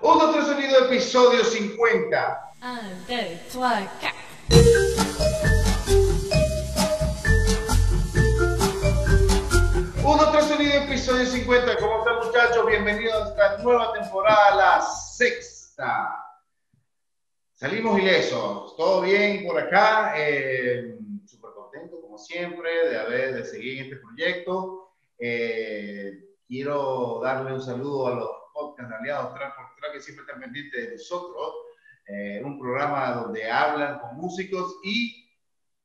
Un otro sonido, episodio 50. 1, 2, 3, 4. Un otro sonido, episodio 50. ¿Cómo están muchachos? Bienvenidos a esta nueva temporada, la sexta. Salimos ilesos, todo bien por acá, eh, súper contento como siempre de haber de seguir en este proyecto. Eh, quiero darle un saludo a los podcast aliados por Track que siempre están pendientes de nosotros. Eh, un programa donde hablan con músicos y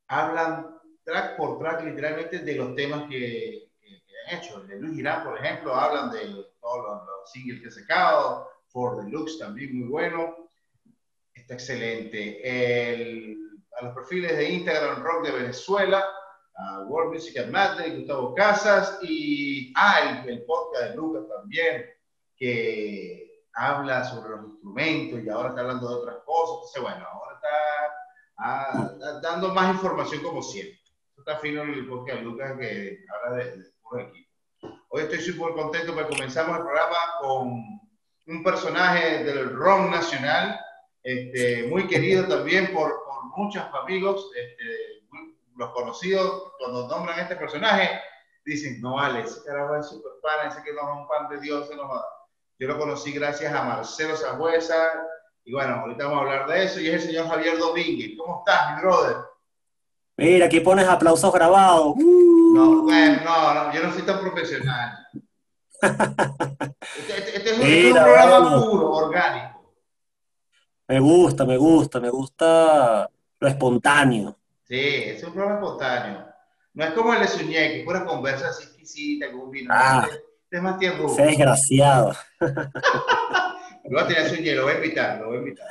hablan track por track literalmente de los temas que, que, que han hecho. De Luis Girán, por ejemplo, hablan de todos los, los singles que ha sacado. For Deluxe también muy bueno. Está excelente. El, a los perfiles de Instagram Rock de Venezuela, a World Music and Madrid, Gustavo Casas y ah, el, el podcast de Lucas también, que habla sobre los instrumentos y ahora está hablando de otras cosas. Entonces, bueno, ahora está ah, dando más información como siempre. Está fino el podcast Lucas que habla de, de puro equipo. Hoy estoy súper contento porque comenzamos el programa con un personaje del rock nacional, este, muy querido también por, por muchos amigos, este, los conocidos, cuando nombran a este personaje, dicen, no vale, ese carajo es súper pana, ese que no es un pan de Dios, ese no va". Yo lo conocí gracias a Marcelo Sangüesa, y bueno, ahorita vamos a hablar de eso, y es el señor Javier Domínguez. ¿Cómo estás, mi brother? Mira, aquí pones aplausos grabados. Uh, No, bueno, no, no, yo no soy tan profesional. Este, este- este es un, este un programa puro, orgánico. Me gusta, me gusta, me gusta lo espontáneo. Sí, es un programa espontáneo. No es como el de Suñé, que es pura conversa así exquisita con un vino. Ah. Este es más tiempo. Ese desgraciado. Lo voy a tener a Suñé, lo voy a invitar, lo voy a invitar.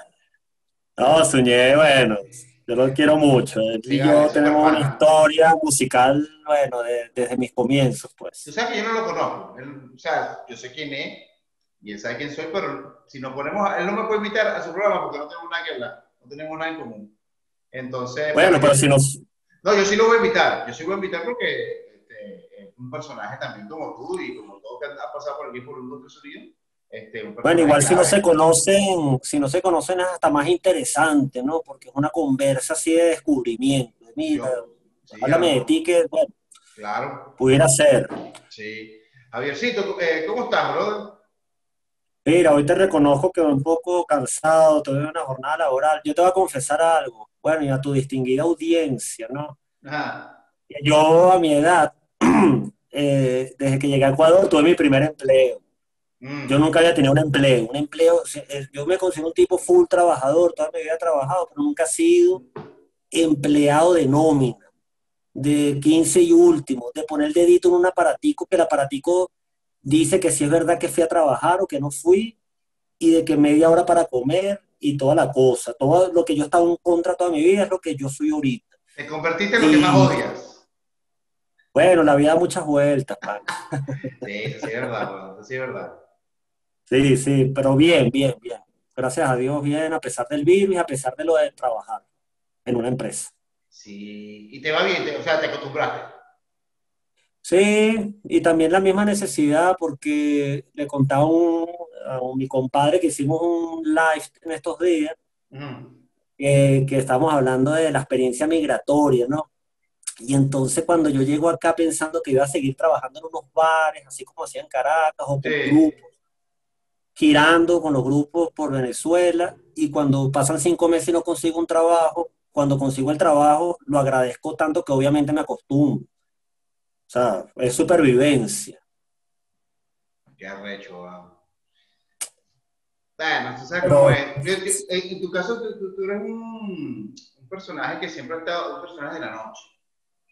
No, Suñé, bueno, yo lo quiero mucho. Él y yo tenemos una historia musical, bueno, de- desde mis comienzos, pues. Tú sabes que yo no lo conozco. Él, o sea, yo sé quién es y él sabe quién soy, pero si nos ponemos, a- él no me puede invitar a su programa porque no tenemos nada que hablar, no tenemos nada en común. Entonces, Bueno, pero si nos... No, yo sí lo voy a invitar. Yo sí lo voy a invitar porque este, un personaje también como tú y como todos que han pasado por aquí por un otro sonido. Este, un Bueno, igual si no se conocen, si no se conocen es hasta más interesante, ¿no? Porque es una conversa así de descubrimiento. Mira, Yo- sí, háblame de ti que, bueno, Claro, pudiera ser. sí. Javiercito, eh, ¿cómo estás, brother? Mira, hoy te reconozco que un poco cansado, tuve una jornada laboral. Yo te voy a confesar algo. Bueno, y a tu distinguida audiencia, ¿no? Ajá. Yo a mi edad, eh, desde que llegué a Ecuador, tuve mi primer empleo. Mm. Yo nunca había tenido un empleo. Un empleo, yo me considero un tipo full trabajador, toda mi vida he trabajado, pero nunca he sido empleado de nómina, de 15 y último, de poner el dedito en un aparatico, que el aparatico dice que si es verdad que fui a trabajar o que no fui, y de que media hora para comer y toda la cosa. Todo lo que yo he estado en contra toda mi vida es lo que yo soy ahorita. Te convertiste en lo que más odias. Bueno, la vida da muchas vueltas, pana. Sí, eso sí es verdad, eso sí es verdad. Sí, sí, pero bien, bien, bien. Gracias a Dios, bien, a pesar del virus y a pesar de lo de trabajar en una empresa. Sí, y te va bien, te- o sea, te acostumbraste. Sí, y también la misma necesidad porque le contaba un- a un- mi compadre que hicimos un live en estos días, Ujú. que, que estábamos hablando de la experiencia migratoria, ¿no? Y entonces cuando yo llego acá pensando que iba a seguir trabajando en unos bares, así como hacía en Caracas o con Sí. grupos, girando con los grupos por Venezuela, y cuando pasan cinco meses y no consigo un trabajo, cuando consigo el trabajo lo agradezco tanto que obviamente me acostumbro. O sea, es supervivencia. Qué arrecho, weón. Bueno, tú sabes cómo es. En tu caso, tú eres un, un personaje que siempre ha estado, un personaje de la noche,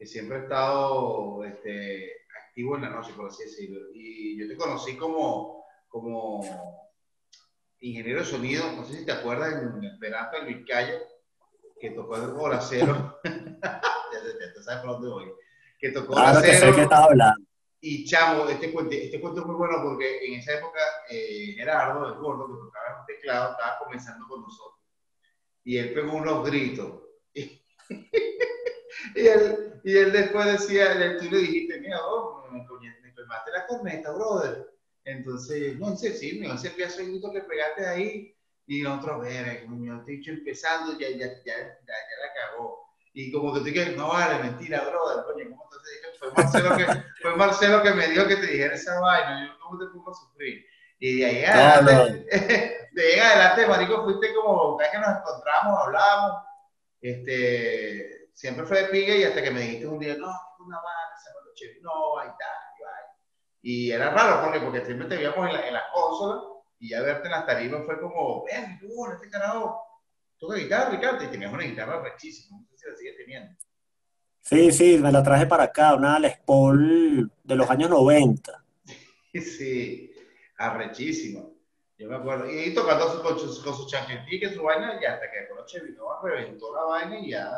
que siempre ha estado este, activo en la noche, por así decirlo. Y yo te conocí como, como ingeniero de sonido, no sé si te acuerdas, en Esperanza del Vizcaya, que tocó el Hora Cero. ya, tú sabes por dónde voy. Que tocó Claro que sé Cero. que estás hablando. Y chamo, este cuento, este cuento es muy bueno porque en esa época eh, Gerardo, el gordo, que tocaba el teclado, estaba comenzando con nosotros. Y él pegó unos gritos. Y, él, y él después decía, tú le dijiste, mira, oh, me, me quemaste la corneta, brother. Entonces, no, sé, sí, me ese pedazo que pegaste ahí y nosotros, ver, te dicho empezando, ya, ya, ya, ya, la cagó. Y como que te dije, no vale, mentira, brother, coño, ¿cómo te dije? Fue Marcelo, que, fue Marcelo que me dijo que te dijera esa vaina, yo, ¿cómo te pongo a sufrir? Y de ahí adelante, de ahí adelante, marico, fuiste como, cada vez que nos encontramos, hablábamos, este, siempre fue de pique y hasta que me dijiste un día, no, una banda, se me lo chévere, no, ahí está, y era raro porque, porque siempre te veíamos en, la, en las consolas y ya verte en las tarimas fue como, ven, tú, este carajo, toca guitarra, Ricardo, y tenías una guitarra rechísima, no sé si la sigues teniendo. Sí, sí, me la traje para acá, una Les Paul de los años 90. Sí, arrechísima. Yo me acuerdo. Y tocando su, con, su, con su que su vaina, y hasta que Coloche vino, reventó la vaina y ya.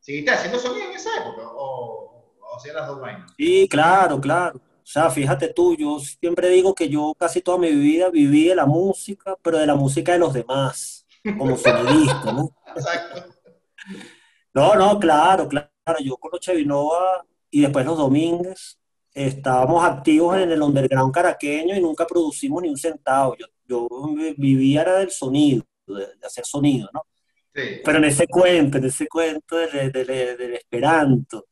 ¿Seguiste haciendo sonido en esa época? ¿O, o las dos vainas? Sí, claro, claro. O sea, fíjate tú, yo siempre digo que yo casi toda mi vida viví de la música, pero de la música de los demás, como sonidista, ¿no? Exacto. No, no, claro, claro. Yo con los Chevinova y después los Domínguez estábamos activos en el underground caraqueño y nunca producimos ni un centavo. Yo, yo vivía era del sonido, de, hacer sonido, ¿no? Sí. Pero en ese cuento, en ese cuento del, del Esperanto,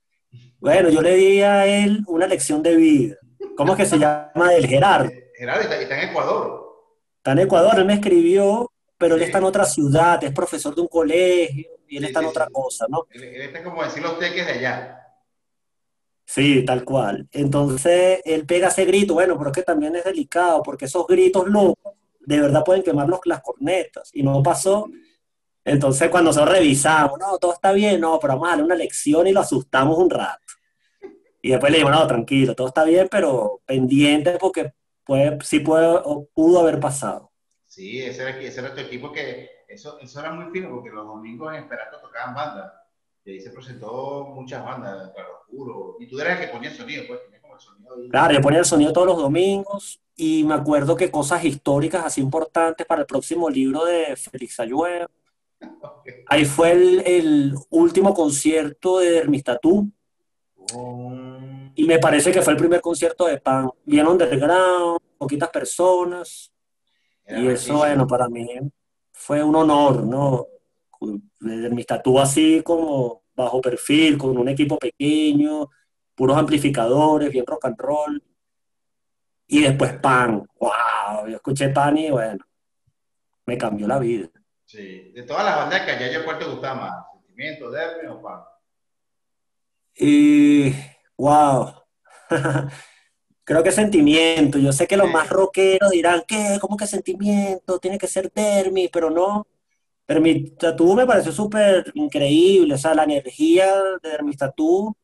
bueno, yo le di a él una lección de vida. ¿Cómo es que se llama el Gerardo? Gerardo está, en Ecuador. Está en Ecuador, él me escribió, pero él está en otra ciudad, es profesor de un colegio y él está en otra cosa, ¿no? Él, está como decir los teques de allá. Sí, tal cual. Entonces él pega ese grito, bueno, pero es que también es delicado, porque esos gritos locos de verdad pueden quemar las cornetas, y no pasó. Entonces cuando se revisamos, no, todo está bien, no, pero vamos a darle una lección y lo asustamos un rato. Y después le digo, no, tranquilo, todo está bien, pero pendiente porque puede, sí puede o pudo haber pasado. Sí, ese era, ese era tu equipo que, eso, eso era muy fino porque los domingos en Esperanto tocaban bandas. Y ahí se presentó muchas bandas, Claro Oscuro. Y tú eras el que ponía el sonido, pues, como el sonido. Claro, yo ponía el sonido todos los domingos y me acuerdo que cosas históricas así importantes para el próximo libro de Félix Ahí fue el, el, último concierto de Hermistatú. Y me parece que fue el primer concierto de Pan, bien underground, poquitas personas. y eso, bueno, para mí fue un honor, ¿no? Desde mi estatua así como bajo perfil, con un equipo pequeño, puros amplificadores, bien rock and roll. Y después Pan, wow, yo escuché Pan y bueno, me cambió la vida. Sí, de todas las bandas que allá, ¿cuál te gustaba más? ¿Sentimiento, Derby o Pan? Y, wow, creo que sentimiento. Yo sé que los más rockeros dirán, ¿qué? ¿Cómo que sentimiento? Tiene que ser Dermi, pero no. Dermi Tattoo me pareció súper increíble, o sea, la energía de Dermi Tattoo,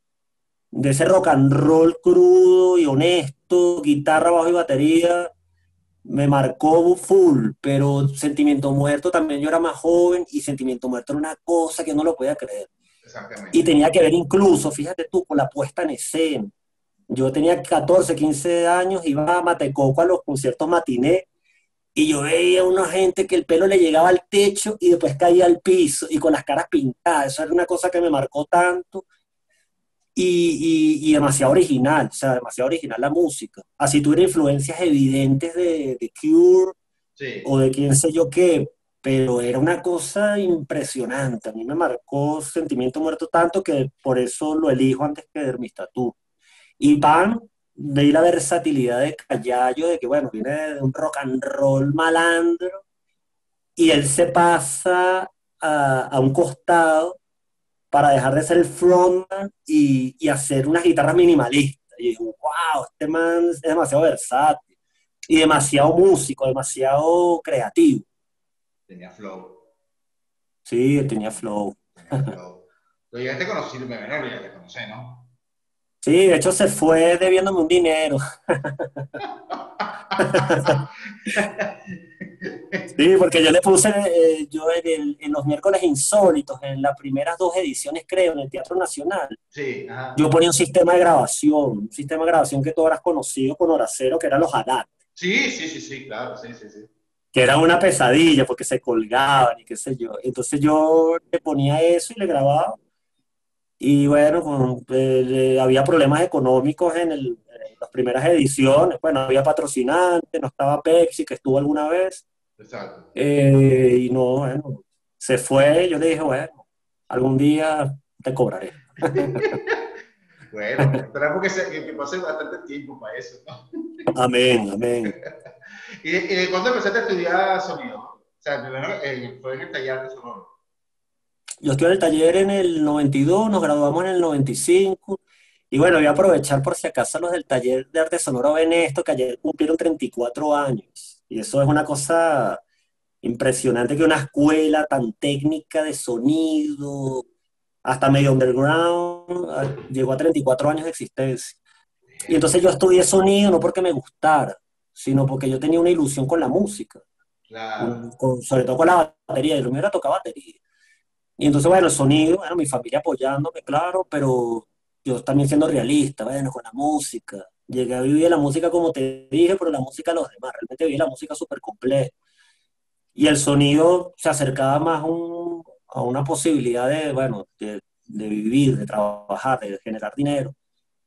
de ese rock and roll crudo y honesto, guitarra, bajo y batería, me marcó full, pero Sentimiento Muerto también yo era más joven y Sentimiento Muerto era una cosa que no lo podía creer. Y tenía que ver incluso, fíjate tú, con la puesta en escena. Yo tenía 14, 15 años, iba a Matecoco a los conciertos matiné y yo veía a una gente que el pelo le llegaba al techo y después caía al piso y con las caras pintadas. Eso era una cosa que me marcó tanto y, y, demasiado original, o sea, demasiado original la música. Así tuviera influencias evidentes de, de Cure o de quién sé yo qué, pero era una cosa impresionante. A mí me marcó Sentimiento Muerto tanto que por eso lo elijo antes que Dermistatú. Y Pan, veí la versatilidad de Callayo, de que, bueno, viene de un rock and roll malandro, y él se pasa a, a un costado para dejar de ser el frontman y, y hacer unas guitarras minimalistas. Y digo, wow, este man es demasiado versátil y demasiado músico, demasiado creativo. Tenía flow. Sí, tenía flow. Tenía flow. Lo llegaste a conocer, me ya te conocí, ¿no? Sí, de hecho se fue debiéndome un dinero. sí, porque yo le puse, eh, yo en, los miércoles insólitos, en las primeras dos ediciones creo, en el Teatro Nacional, sí, yo ponía un sistema de grabación, un sistema de grabación que tú habrás conocido con Horacero, que eran los ADAT. Sí, sí, sí, sí, claro, sí, sí, sí que era una pesadilla porque se colgaban y qué sé yo. Entonces yo le ponía eso y le grababa. Y bueno, eh, había problemas económicos en el, las primeras ediciones, bueno, había patrocinantes, no estaba Pepsi, que estuvo alguna vez. Exacto. Eh, y no, bueno, se fue, yo le dije, bueno, algún día te cobraré. bueno, esperamos que, se, que, pase bastante tiempo para eso, ¿no? Amén, amén. ¿Y, y cuándo empezaste a estudiar sonido? O sea, primero eh, fue en el taller de sonoro. Yo estuve en el taller en el 92, nos graduamos en el 95. Y bueno, voy a aprovechar por si acaso los del taller de arte sonoro ven esto, que ayer cumplieron 34 años. Y eso es una cosa impresionante que una escuela tan técnica de sonido, hasta medio underground, ah, llegó a 34 años de existencia. Y entonces yo estudié sonido no porque me gustara, sino porque yo tenía una ilusión con la música. Claro. Con- sobre todo con la batería. Yo me hubiera tocado batería. Y entonces, bueno, el sonido, bueno, mi familia apoyándome, claro, pero yo también siendo realista, bueno, con la música. Llegué a vivir la música como te dije, pero la música de los demás. Realmente viví la música súper compleja. Y el sonido se acercaba más a, a una posibilidad de, bueno, de, de vivir, de trabajar, de generar dinero.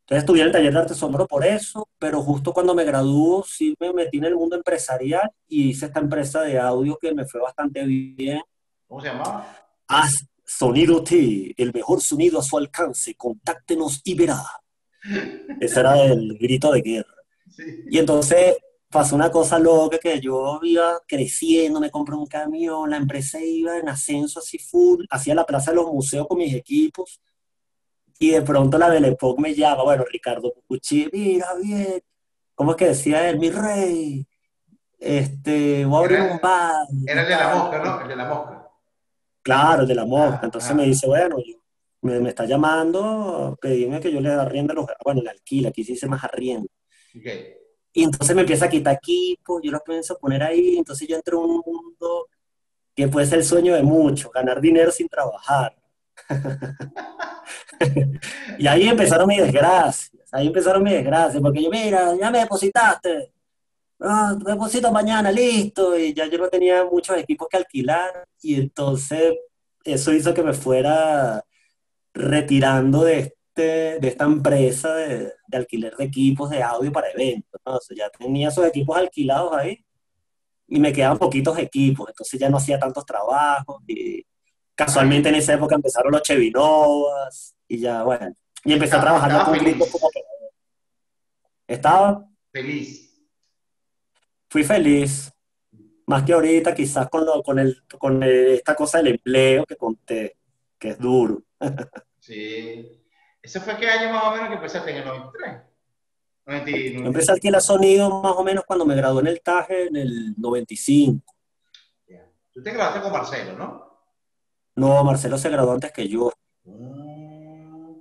Entonces estudié en el taller de arte sonoro por eso, pero justo cuando me graduó sí me metí en el mundo empresarial y hice esta empresa de audio que me fue bastante bien. ¿Cómo se llamaba? Haz Sonido T, el mejor sonido a su alcance, contáctenos y verá. Ese era el grito de guerra. Sí. Y entonces pasó una cosa loca que yo iba creciendo, me compré un camión, la empresa iba en ascenso así full, hacía la plaza de los museos con mis equipos y de pronto la Belle Époque me llama, bueno, Ricardo Cucuchi, mira bien, ¿cómo es que decía él? Mi rey, este, voy a abrir un bar. Era el de la mosca, ¿no? El de la mosca. Claro, el de la mosca. Ah, Entonces ah. me dice, bueno, yo- me, me está llamando, pedime que yo le arriende los, bueno, le alquila, aquí se dice más arriendo. Y entonces me empieza a quitar equipos, yo los pienso a poner ahí, entonces yo entro en un mundo que puede ser el sueño de muchos, ganar dinero sin trabajar. Y ahí empezaron mis desgracias, ahí empezaron mis desgracias, porque yo, mira, ya me depositaste, ah, deposito mañana, listo, y ya yo no tenía muchos equipos que alquilar, y entonces eso hizo que me fuera retirando de, este, de esta empresa de, de alquiler de equipos de audio para eventos, ¿no? O sea, ya tenía esos equipos alquilados ahí, y me quedaban poquitos equipos, entonces ya no hacía tantos trabajos, y casualmente en esa época empezaron los Chevinovas, y ya, bueno, y empecé a trabajar con grupos como operador. Estaba, Feliz. Fui feliz, más que ahorita quizás con, lo, con, el, con esta cosa del empleo que conté, que es duro. Sí. ¿Ese fue qué año más o menos que empezaste en el 93? 99. Yo empecé a alquilar sonido más o menos cuando me gradué en el TAJE en el 95. Ya. Tú te grabaste con Marcelo, ¿no? No, Marcelo se graduó antes que yo. Mm.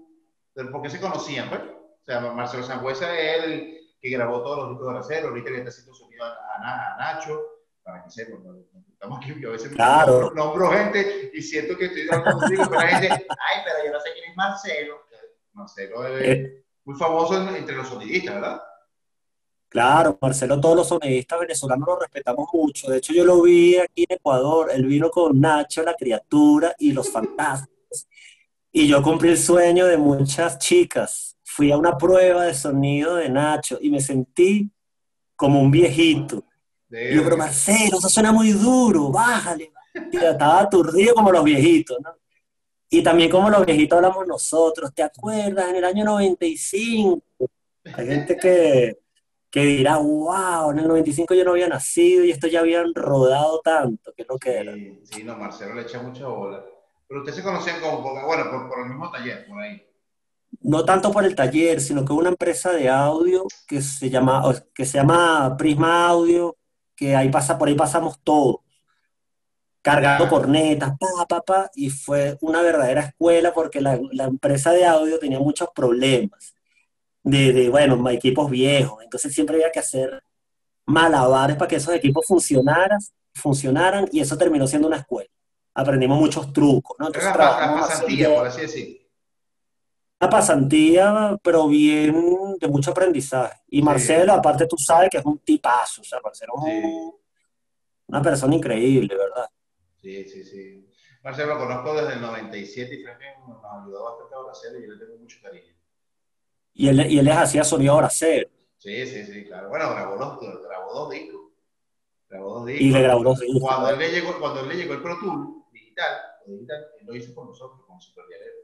¿Pero por qué se conocían, pues? O sea, Marcelo Sangüesa es el que grabó todos los discos de Marcelo, ahorita le está haciendo sonido a, a a Nacho, para que sepan, estamos aquí, yo a veces Claro. nombro, nombro gente y siento que estoy dando contigo, pero la gente, ay, pero yo no sé quién es Marcelo. Marcelo es Eh, muy famoso en- entre los sonidistas, ¿verdad? Claro, Marcelo, todos los sonidistas venezolanos lo respetamos mucho. De hecho, yo lo vi aquí en Ecuador. Él vino con Nacho, la criatura y los fantásticos. Y yo cumplí el sueño de muchas chicas. Fui a una prueba de sonido de Nacho y me sentí como un viejito. Y yo, pero Marcelo, eso suena muy duro, bájale. Y estaba aturdido como los viejitos, ¿no? Y también como los viejitos hablamos nosotros, ¿te acuerdas? En el año 95. Hay gente que, que dirá, wow, en el 95 yo no había nacido y esto ya habían rodado tanto, que es lo que era. Sí, no, Marcelo le echa mucha bola. Pero ustedes se conocían como, bueno, por, por el mismo taller, por ahí. No tanto por el taller, sino que una empresa de audio que se llama, que se llama Prisma Audio, que ahí pasa, por ahí pasamos todos, cargando cornetas, pa, pa, pa, y fue una verdadera escuela porque la, la empresa de audio tenía muchos problemas de, de, bueno, equipos viejos, entonces siempre había que hacer malabares para que esos equipos funcionaran, funcionaran, y eso terminó siendo una escuela. Aprendimos muchos trucos, ¿no? Entonces Era trabajamos pasantía, por así decir. Una pasantía, pero bien de mucho aprendizaje. Y Marcelo, aparte tú sabes que es un tipazo, o sea, Marcelo es un- una persona increíble, ¿verdad? Sí, sí, sí. Marcelo lo conozco desde el 97 y creo que nos ayudó bastante a Marcelo y yo le tengo mucho cariño. Y él, y él les hacía sonido cero. Sí, sí, sí, claro. Bueno, grabó, los, grabó dos discos. Grabó dos discos. Y le grabó dos discos. Cuando él le llegó, cuando él le llegó el Pro Tool digital, digital él lo hizo con nosotros, con Super Vialero.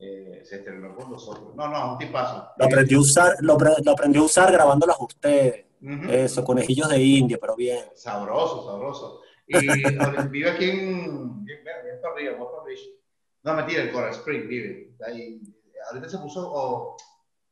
Eh, se estrenó con nosotros. No, no, un tipazo. Lo aprendió a usar, lo, lo aprendió a usar grabándolas ustedes. Ujú. Eso, conejillos de India, pero bien. Sabroso, sabroso. Y vive aquí en, bien, bien, para arriba, Boca Beach. No, mentira, en Coral Spring vive. Ahí, ahorita se puso, o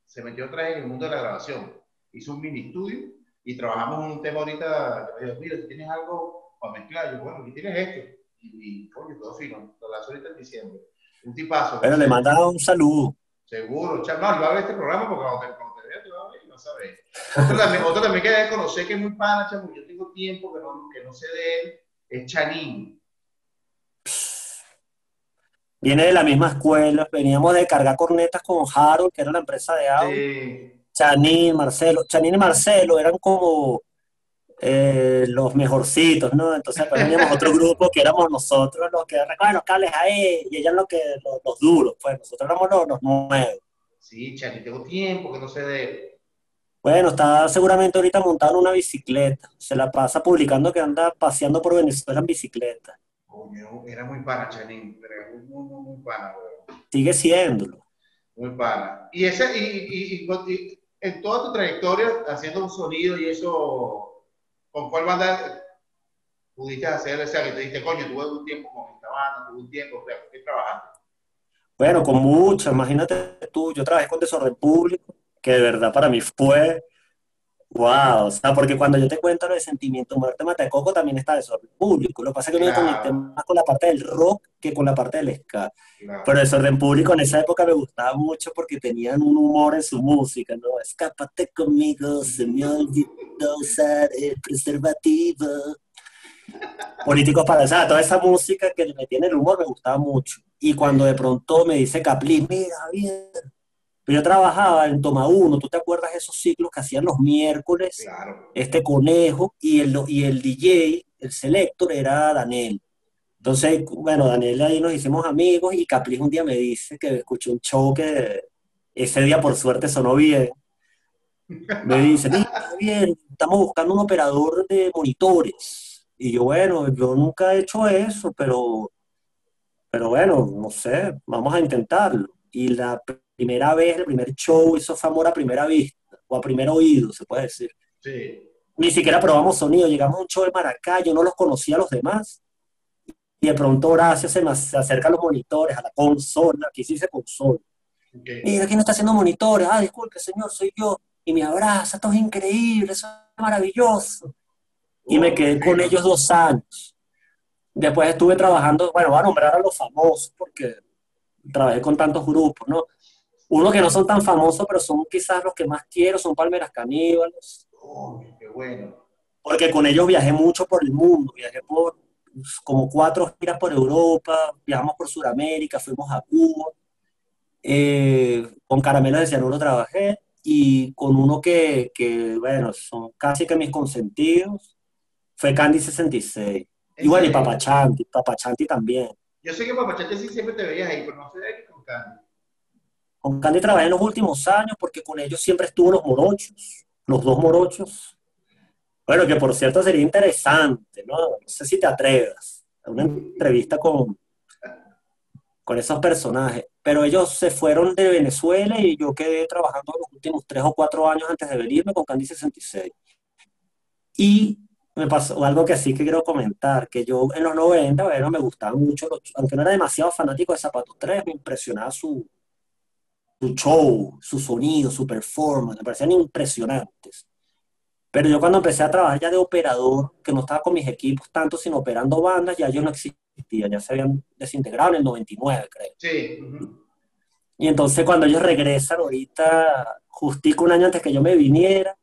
se metió otra vez en el mundo de la grabación. Hizo un mini estudio y trabajamos un tema ahorita. dijo, mira, si tienes algo para mezclar, yo, bueno, aquí tienes esto. Y, y coño, todo fino. Lo lanzó ahorita en diciembre. Un tipazo. Pero le mandaba un saludo. Seguro, no, él va a ver este programa porque cuando te, cuando te vea te va a ver y no sabe. Otro también, otro también que debe conocer que es muy pana, chamo, yo tengo tiempo que no, que no sé de él, es Chanín. Viene de la misma escuela. Veníamos de cargar cornetas con Harold, que era la empresa de audio. Eh, Chanín, Marcelo. Chanín y Marcelo eran como eh, los mejorcitos, ¿no? Entonces pues, teníamos otro grupo que éramos nosotros los que recogen los cables ahí y ellos los, que, los, los duros, pues nosotros éramos los, los nuevos. sí, Chanín, tengo tiempo que no sé de. Bueno, está seguramente ahorita montado en una bicicleta. Se la pasa publicando que anda paseando por Venezuela en bicicleta. Coño, era muy pana Chanín, pero era muy, muy, muy, muy pana, weón. Sigue siéndolo. Muy pana. Y, ese, y, y, y- y en toda tu trayectoria, haciendo un sonido y eso, ¿con cuál banda pudiste hacer? O sea, que te diste, coño, tuve un tiempo con esta banda, tuve un tiempo, o sea, ¿qué trabajaste? Bueno, con muchas, imagínate tú, yo trabajé con Desorden Público, que de verdad para mí fue, wow, o sea, porque cuando yo te cuento lo de Sentimiento Muerte Matacoco también está Desorden Público, lo que pasa es que yo me Claro. conecté más con la parte del rock que con la parte del ska, Claro. pero Desorden Público en esa época me gustaba mucho porque tenían un humor en su música, ¿no? Escápate conmigo, se me olvidó usar el preservativo. Políticos para, o sea, toda esa música que le metían el humor me gustaba mucho. Y cuando de pronto me dice Caplin, mira, bien. Yo trabajaba en Toma Uno, ¿tú te acuerdas de esos ciclos que hacían los miércoles? Claro. Este conejo y el, y el DJ, el selector era Daniel. Entonces, bueno, Daniel ahí nos hicimos amigos y Caplin un día me dice que escuchó un show que ese día por suerte sonó bien. Me dice, mira, bien, estamos buscando un operador de monitores. Y yo, bueno, yo nunca he hecho eso, pero, pero bueno, no sé, vamos a intentarlo. Y la primera vez, el primer show hizo fue amor a primera vista, o a primer oído, se puede decir. Sí. Ni siquiera probamos sonido, llegamos a un show de Maracay, yo no los conocía a los demás. Y de pronto Horacio se, me- se acerca a los monitores, a la consola, aquí sí dice consola. Mira, ¿quién está haciendo monitores? Ah, disculpe, señor, soy yo. Y me abraza, esto es increíble, eso es maravilloso. Y me quedé con ellos dos años. Después estuve trabajando, bueno, voy a nombrar a los famosos porque trabajé con tantos grupos, ¿no? Unos que no son tan famosos, pero son quizás los que más quiero, son Palmeras Caníbales, Coño, qué bueno. porque con ellos viajé mucho por el mundo, viajé por como cuatro giras por Europa, viajamos por Sudamérica, fuimos a Cuba, eh, con Caramelos de Cianuro trabajé, y con uno que, que, bueno, son casi que mis consentidos, fue Candy 66. Y bueno, y? Papachanti, Papachanti también. Yo sé que Papachate sí siempre te veías ahí, pero no sé de qué con Candy. Con Candy trabajé en los últimos años porque con ellos siempre estuvo los morochos, los dos morochos. Bueno, que por cierto sería interesante, ¿no? No sé si te atrevas a una entrevista con, con esos personajes. Pero ellos se fueron de Venezuela y yo quedé trabajando los últimos tres o cuatro años antes de venirme con Candy 66. Y me pasó algo que sí que quiero comentar, que yo en los 90, bueno, me gustaban mucho, aunque no era demasiado fanático de Zapatos 3, me impresionaba su, su show, su sonido, su performance, me parecían impresionantes. Pero yo cuando empecé a trabajar ya de operador, que no estaba con mis equipos tanto, sino operando bandas, ya ellos no existían, ya se habían desintegrado en el 99, creo. Sí. Y entonces cuando ellos regresan ahorita, justico un año antes que yo me viniera,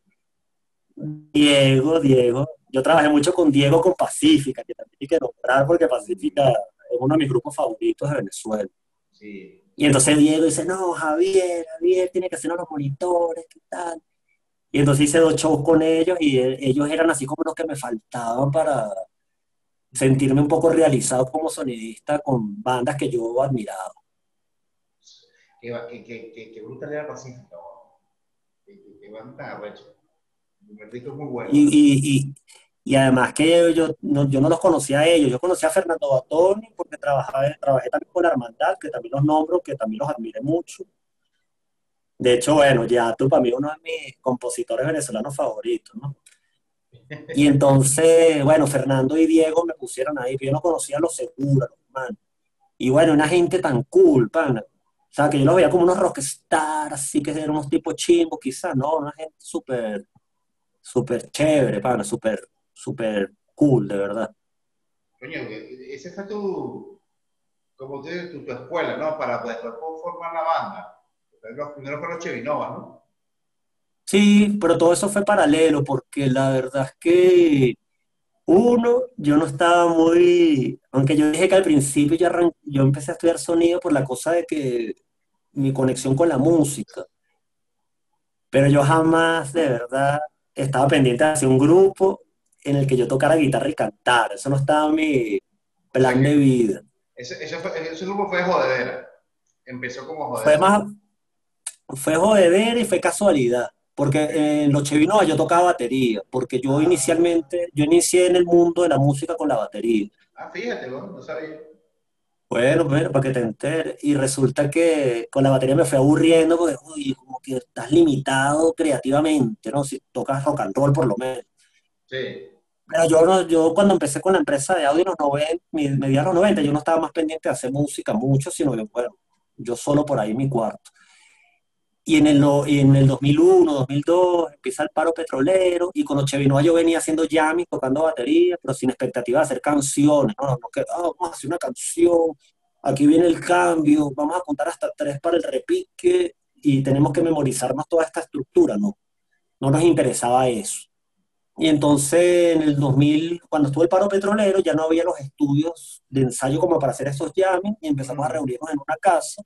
Diego, Diego, yo trabajé mucho con Diego con Pacífica, que también hay que nombrar porque Pacífica es uno de mis grupos favoritos de Venezuela. Sí. Y entonces Diego dice, no, Javier, Javier tiene que hacer los monitores, ¿qué tal? Y entonces hice dos shows con ellos y eh, ellos eran así como los que me faltaban para sentirme un poco realizado como sonidista con bandas que yo admiraba. Qué brutal era Pacífica. Que, que bueno. Y, y, y, y además que yo no, yo no los conocía a ellos, yo conocía a Fernando Batoni porque trabajaba, trabajé también con la Hermandad, que también los nombro, que también los admiré mucho. De hecho, bueno, ya tú para mí uno de mis compositores venezolanos favoritos, ¿no? Y entonces, bueno, Fernando y Diego me pusieron ahí, yo no conocía a los seguros, man. Y bueno, una gente tan cool, pana. O sea, que yo los veía como unos rockstars, así que eran unos tipos chimbos, quizás, ¿no? Una gente súper, súper chévere, pana, súper, súper cool, de verdad. Coño, ese fue tu, como dices, tu, tu escuela, ¿no? Para después formar la banda. Los primeros fueron los Chevinova, ¿no? Sí, pero todo eso fue paralelo, porque la verdad es que uno, yo no estaba muy, aunque yo dije que al principio yo, arran- yo empecé a estudiar sonido por la cosa de que mi conexión con la música, pero yo jamás de verdad estaba pendiente de hacer un grupo en el que yo tocara guitarra y cantara, eso no estaba en mi plan de vida. Ese, ese, fue- ese grupo fue de jodedera. Empezó como Fue jodedera. más, fue jodedera y fue casualidad, porque en Los Chevinos yo tocaba batería, porque yo Ah. inicialmente, yo inicié en el mundo de la música con la batería. Ah, fíjate, ¿no? no sabía. Bueno, bueno, para que te enteres. Y resulta que con la batería me fui aburriendo porque, uy, como que estás limitado creativamente, ¿no? Si tocas rock and roll por lo menos. Pero yo, yo cuando empecé con la empresa de audio en los 90, mi- mediados los 90, yo no estaba más pendiente de hacer música mucho, sino que, bueno, yo solo por ahí en mi cuarto. Y en el, y en el 2001, 2002, empieza el paro petrolero, y con los Chevinoa yo venía haciendo jamming, tocando batería, pero sin expectativa de hacer canciones, ¿no? No ah, vamos a hacer una canción, aquí viene el cambio, vamos a contar hasta tres para el repique, y tenemos que memorizarnos toda esta estructura, ¿no? No nos interesaba eso. Y entonces en el 2000, cuando estuvo el paro petrolero, ya no había los estudios de ensayo como para hacer esos jamming, y empezamos a reunirnos en una casa.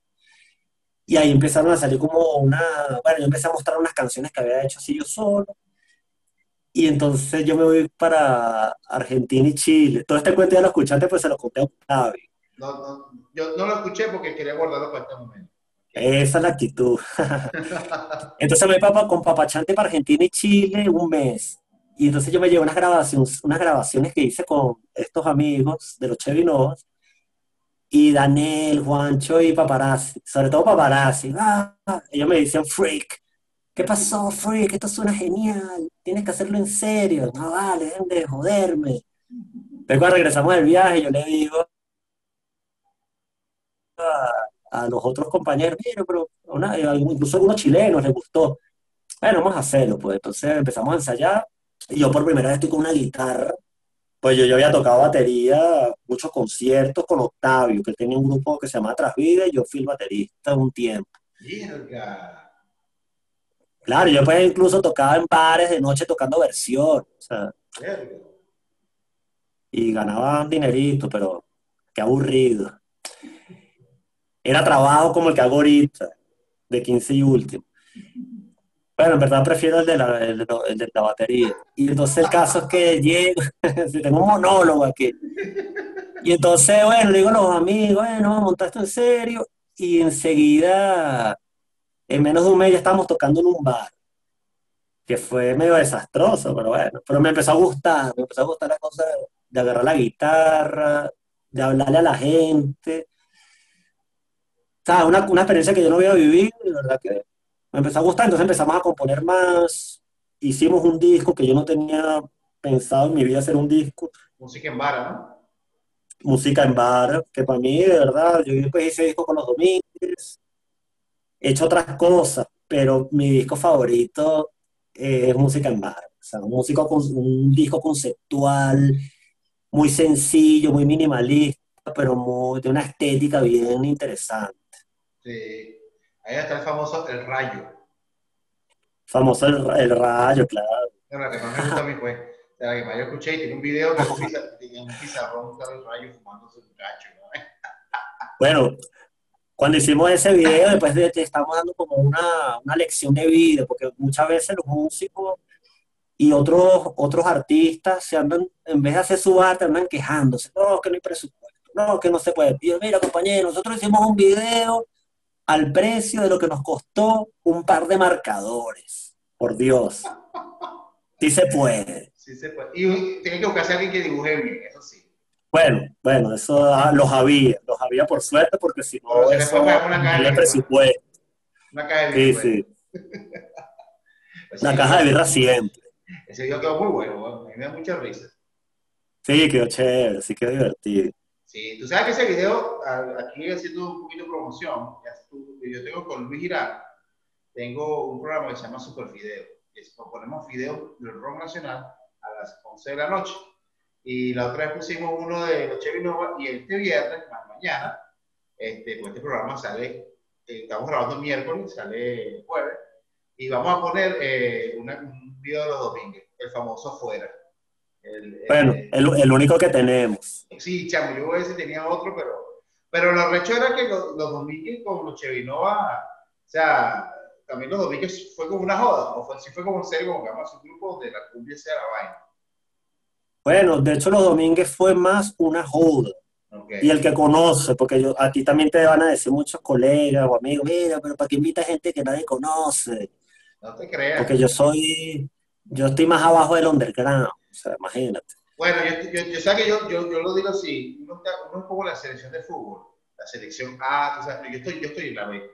Y ahí empezaron a salir como una, bueno, yo empecé a mostrar unas canciones que había hecho así yo solo. Y entonces yo me voy para Argentina y Chile. Todo este cuento ya lo escuchaste, pues se lo conté a Octavio. No, no, yo no lo escuché porque quería guardarlo para este momento. Esa es la actitud. Entonces me voy con Papachante para Argentina y Chile un mes. Y entonces yo me llevo unas grabaciones, unas grabaciones que hice con estos amigos de los Chevinos, y Daniel, Juancho y Paparazzi, sobre todo Paparazzi. Ah, ellos me dicen, freak, ¿qué pasó, freak? Esto suena genial, tienes que hacerlo en serio. No, vale, dejen de joderme. Luego cuando regresamos del viaje, yo le digo a los otros compañeros, pero eh, incluso a algunos chilenos les gustó. Bueno, vamos a hacerlo, pues. Entonces empezamos a ensayar yo por primera vez estoy con una guitarra. Pues yo, yo había tocado batería, muchos conciertos con Octavio, que tenía un grupo que se llama Trasvida y yo fui el baterista un tiempo. Mierda. Claro, yo pues incluso tocaba en bares de noche tocando versión, o sea, Mierda. y ganaba un dinerito, pero qué aburrido. Era trabajo como el que hago ahorita, de 15 y último. Bueno, en verdad prefiero el de la, el batería. Y entonces el caso es que llego, tengo un monólogo aquí. Y entonces, bueno, le digo a los amigos, bueno, vamos a montar esto en serio. Y enseguida, en menos de un mes ya estábamos tocando en un bar, que fue medio desastroso, pero bueno, pero me empezó a gustar, me empezó a gustar la cosa de, agarrar la guitarra, de hablarle a la gente. O sea, una, una experiencia que yo no había vivido, y verdad que me empezó a gustar, entonces empezamos a componer más, hicimos un disco que yo no tenía pensado en mi vida hacer un disco, Música en vara, ¿no? música en bar, que para mí, de verdad, yo después hice disco con los Domínguez, he hecho otras cosas, pero mi disco favorito eh, es música en bar, o sea, un, músico con, un disco conceptual, muy sencillo, muy minimalista, pero muy, de una estética bien interesante. Sí. Ahí está el famoso El Rayo. Famoso el, el rayo, claro. La que más me gusta a mí fue, de la que más yo escuché, y tiene un video que un pizarrón está el rayo. Bueno, cuando hicimos ese video, después de, te estamos dando como una, una lección de vida, porque muchas veces los músicos y otros, otros artistas se andan, en vez de hacer su arte, andan quejándose, no, que no hay presupuesto, no, que no se puede. Y yo, mira, compañero, nosotros hicimos un video al precio de lo que nos costó un par de marcadores. Por Dios. Sí se puede. Sí se puede. Y tiene que buscarse a alguien que dibuje bien, eso sí. Bueno, bueno, eso ah, los había, los había por suerte, porque si no, Pero se le eso una caja de presupuesto. Una caja de Sí, birra, sí. pues. La Sí, caja de birra siempre. Ese video quedó muy bueno, bueno, a mí me da mucha risa. Sí, quedó chévere, sí quedó divertido. Sí, tú sabes que ese video, aquí haciendo un poquito de promoción, yo tengo con Luis Girard, tengo un programa que se llama Super Fideo. que es- ponemos videos del rock nacional a las 11 de la noche. Y la otra vez pusimos uno de los Chevy Nova y este viernes, más mañana, este, pues este programa sale, eh, estamos grabando miércoles, sale jueves, y vamos a poner eh, una- un video de los domingos, el famoso Fuera. El- Bueno, eh, el, el único que tenemos. Sí, chamo, yo veces tenía otro, pero, pero lo recho era que los, los con los Chevinova, o sea, también los domingos fue como una joda, o fue, sí fue como en serio, como que vamos a hacer un grupo donde la cumbia sea la vaina. Bueno, de hecho los domingos fue más una joda. Y el que conoce, porque yo, a ti también te van a decir muchos colegas o amigos, mira, pero ¿para qué invita gente que nadie conoce? No te creas. Porque yo soy, yo estoy más abajo del underground, sea, imagínate. Bueno, yo, yo, yo sé que yo, yo, yo lo digo así, uno, está, uno es como la selección de fútbol, la selección A, tú sabes, pero yo estoy, yo estoy en la B.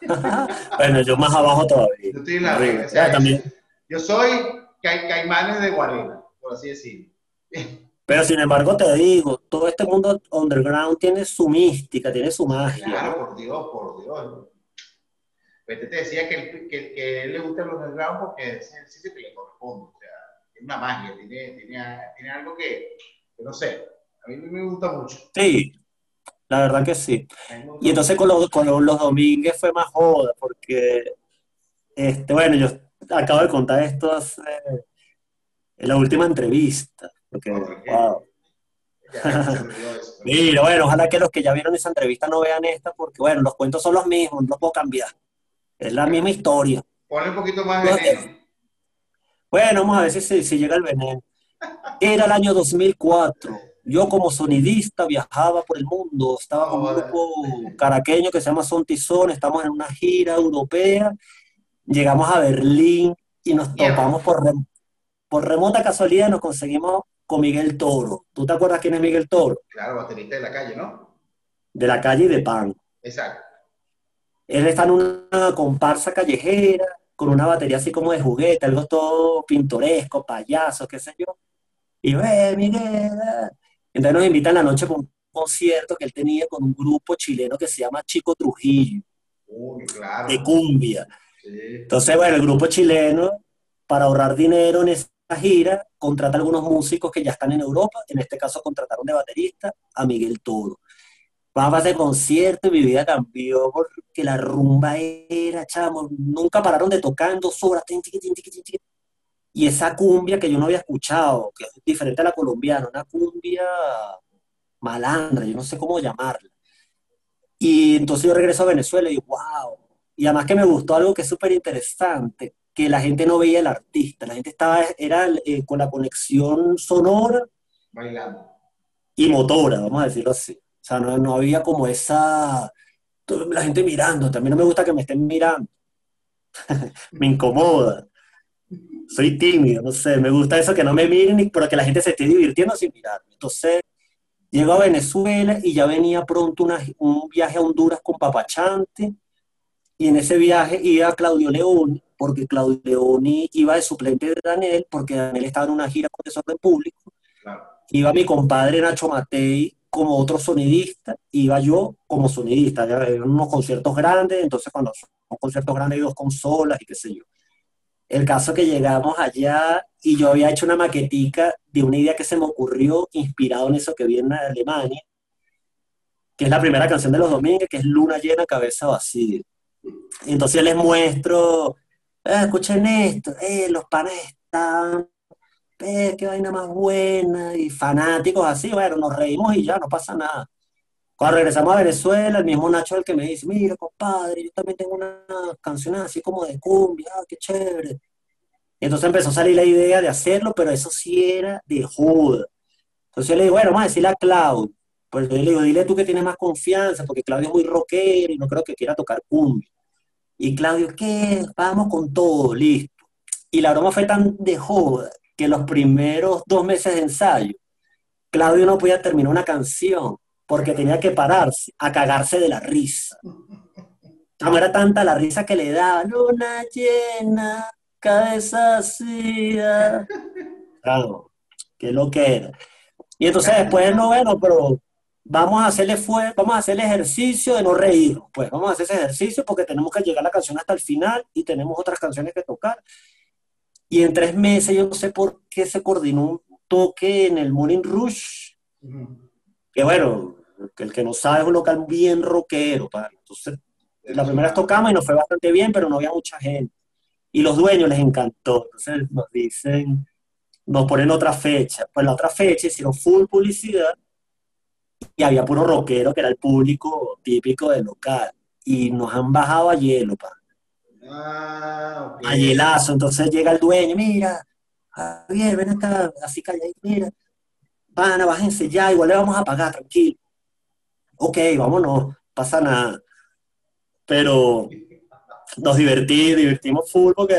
Bueno, yo más abajo todavía. Yo estoy en la. B. O sea, Ya, también. Yo soy ca- caimanes de Guarena, por así decirlo. Pero sin embargo te digo, todo este mundo underground tiene su mística, tiene su magia. Claro, por Dios, por Dios. Este te decía que, que, él le gusta los underground porque es el sitio que le corresponde. Una magia, tiene, tiene, tiene algo que, que no sé, a mí me gusta mucho. Sí, la verdad que sí. Y entonces con los, con los, los domingos fue más joda, porque, este, bueno, yo acabo de contar esto hace, en la última entrevista, porque, wow. Mira, bueno, ojalá que los que ya vieron esa entrevista no vean esta, porque, bueno, los cuentos son los mismos, no los puedo cambiar. Es la misma historia. Ponle un poquito más veneno. Bueno, vamos a ver si, llega el veneno. Era el año 2004. Yo como sonidista viajaba por el mundo. Estaba con un grupo caraqueño que se llama Son Tizón. Estamos en una gira europea. Llegamos a Berlín y nos topamos por, rem- por remota casualidad. Nos conseguimos con Miguel Toro. ¿Tú te acuerdas quién es Miguel Toro? Claro, baterista de la calle, ¿no? De la calle y de Pan. Exacto. Él está en una comparsa callejera con una batería así como de juguete, algo todo pintoresco, payaso, qué sé yo. Y yo, eh, Miguel. eh". Entonces nos invitan la noche para un concierto que él tenía con un grupo chileno que se llama Chico Trujillo, Uy, claro. de cumbia. Sí. Entonces, bueno, el grupo chileno, para ahorrar dinero en esa gira, contrata a algunos músicos que ya están en Europa. En este caso, contrataron de baterista a Miguel Toro. Vamos a hacer concierto y mi vida cambió porque la rumba era, chamo, nunca pararon de tocar dos horas. Y esa cumbia que yo no había escuchado, que es diferente a la colombiana, una cumbia malandra, yo no sé cómo llamarla. Y entonces yo regreso a Venezuela y digo, wow. Y además que me gustó algo que es súper interesante, que la gente no veía al artista, la gente estaba, era eh, con la conexión sonora Bailando. y motora, vamos a decirlo así. O sea, no, no había como esa, la gente mirando, también no me gusta que me estén mirando, me incomoda. Soy tímido, no sé, me gusta eso que no me miren, pero que la gente se esté divirtiendo sin mirarme. Entonces, llego a Venezuela y ya venía pronto una- un viaje a Honduras con Papachante, y en ese viaje iba Claudio León, porque Claudio León iba de suplente de Daniel, porque Daniel estaba en una gira con Desorden Público, Claro. iba mi compadre Nacho Matei como otro sonidista, iba yo como sonidista, eran unos conciertos grandes, entonces cuando son conciertos grandes hay dos consolas y qué sé yo. El caso que llegamos allá y yo había hecho una maquetica de una idea que se me ocurrió inspirado en eso que vi en Alemania, que es la primera canción de los domingos, que es Luna llena, cabeza vacía. Entonces les muestro, "Ah, escuchen esto, eh, los panes están eh, qué vaina más buena, y fanáticos así, bueno, nos reímos y ya, no pasa nada. Cuando regresamos a Venezuela, el mismo Nacho el que me dice, mira, compadre, yo también tengo unas canciones así como de cumbia, ah, qué chévere. Y entonces empezó a salir la idea de hacerlo, pero eso sí era de joda. Entonces yo le digo, bueno, vamos a decirle a Claudio. Pues yo le digo, dile tú que tienes más confianza, porque Claudio es muy rockero y no creo que quiera tocar cumbia. Y Claudio, ¿qué? Vamos con todo, listo. Y la broma fue tan de joda que los primeros dos meses de ensayo, Claudio no podía terminar una canción porque tenía que pararse a cagarse de la risa. No era tanta la risa que le daba, luna llena, cabeza vacía. Claro, qué lo que era. Y entonces después, no, bueno, pero vamos a hacerle fue, vamos a hacer el ejercicio de no reír. Pues vamos a hacer ese ejercicio porque tenemos que llegar la canción hasta el final y tenemos otras canciones que tocar. Y en tres meses, yo no sé por qué se coordinó un toque en el Morning Rush, que bueno, el que no sabe es un local bien rockero. Entonces, la primera vez tocamos y nos fue bastante bien, pero no había mucha gente. Y los dueños les encantó. Entonces nos dicen, nos ponen otra fecha. Pues la otra fecha hicieron full publicidad y había puro rockero que era el público típico del local. Y nos han bajado a hielo, pa. Ah, ok. A hielazo. Entonces llega el dueño, mira, Javier, ven acá, así calladito, mira. Van a bájense ya, igual le vamos a pagar, tranquilo. Ok, vámonos, pasa nada. Pero nos divertimos, divertimos full porque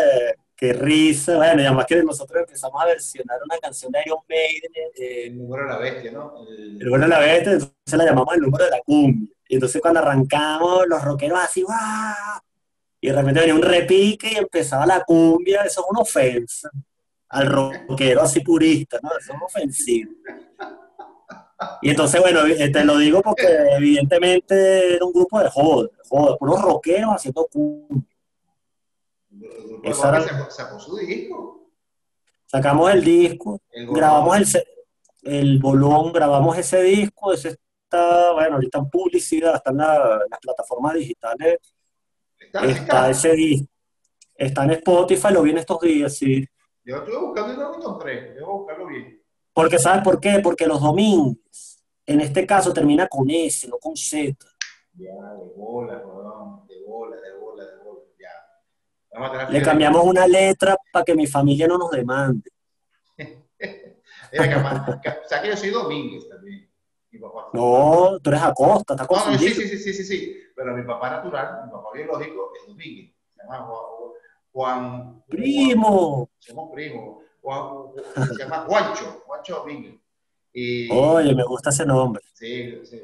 qué risa. Bueno, y además que nosotros empezamos a versionar una canción de Iron Maiden, eh, El número de la bestia, ¿no? El- el número de la bestia, entonces la llamamos el número de la cumbia. Y entonces cuando arrancamos, los rockeros así, ¡guau! Y de repente venía un repique y empezaba la cumbia, eso es una ofensa al rockero así purista, ¿no? Eso es ofensivo. Y entonces, bueno, eh, te lo digo porque evidentemente era un grupo de joder, joder, unos rockeros haciendo cumbia. era- sacó, su disco. Sacamos el disco, El grabamos el, el bolón, grabamos ese disco, ese está, bueno, ahorita en publicidad, está en la- en las plataformas digitales, Está, ese disco, está en Spotify, lo vi en estos días, sí. Yo estuve buscando y no lo encontré. Debo buscarlo bien. Porque, ¿sabes por qué? Porque los domingos, en este caso, termina con S, no con Z. Ya, de bola. De bola, de bola, de bola. Ya. Vamos a tener Le cambiamos una letra para que mi familia no nos demande. Mira, capaz- ca- O sea que yo soy Domínguez también. Mi papá. No, tú eres Acosta, estás No, no, sí, confundido. sí, sí, sí, sí, sí. Pero mi papá natural, mi papá biológico es Domínguez. Se llama Juan. Primo. Somos primos. Se llama Juancho, Juancho Domínguez. Y, Oye, me gusta ese nombre. Sí, sí.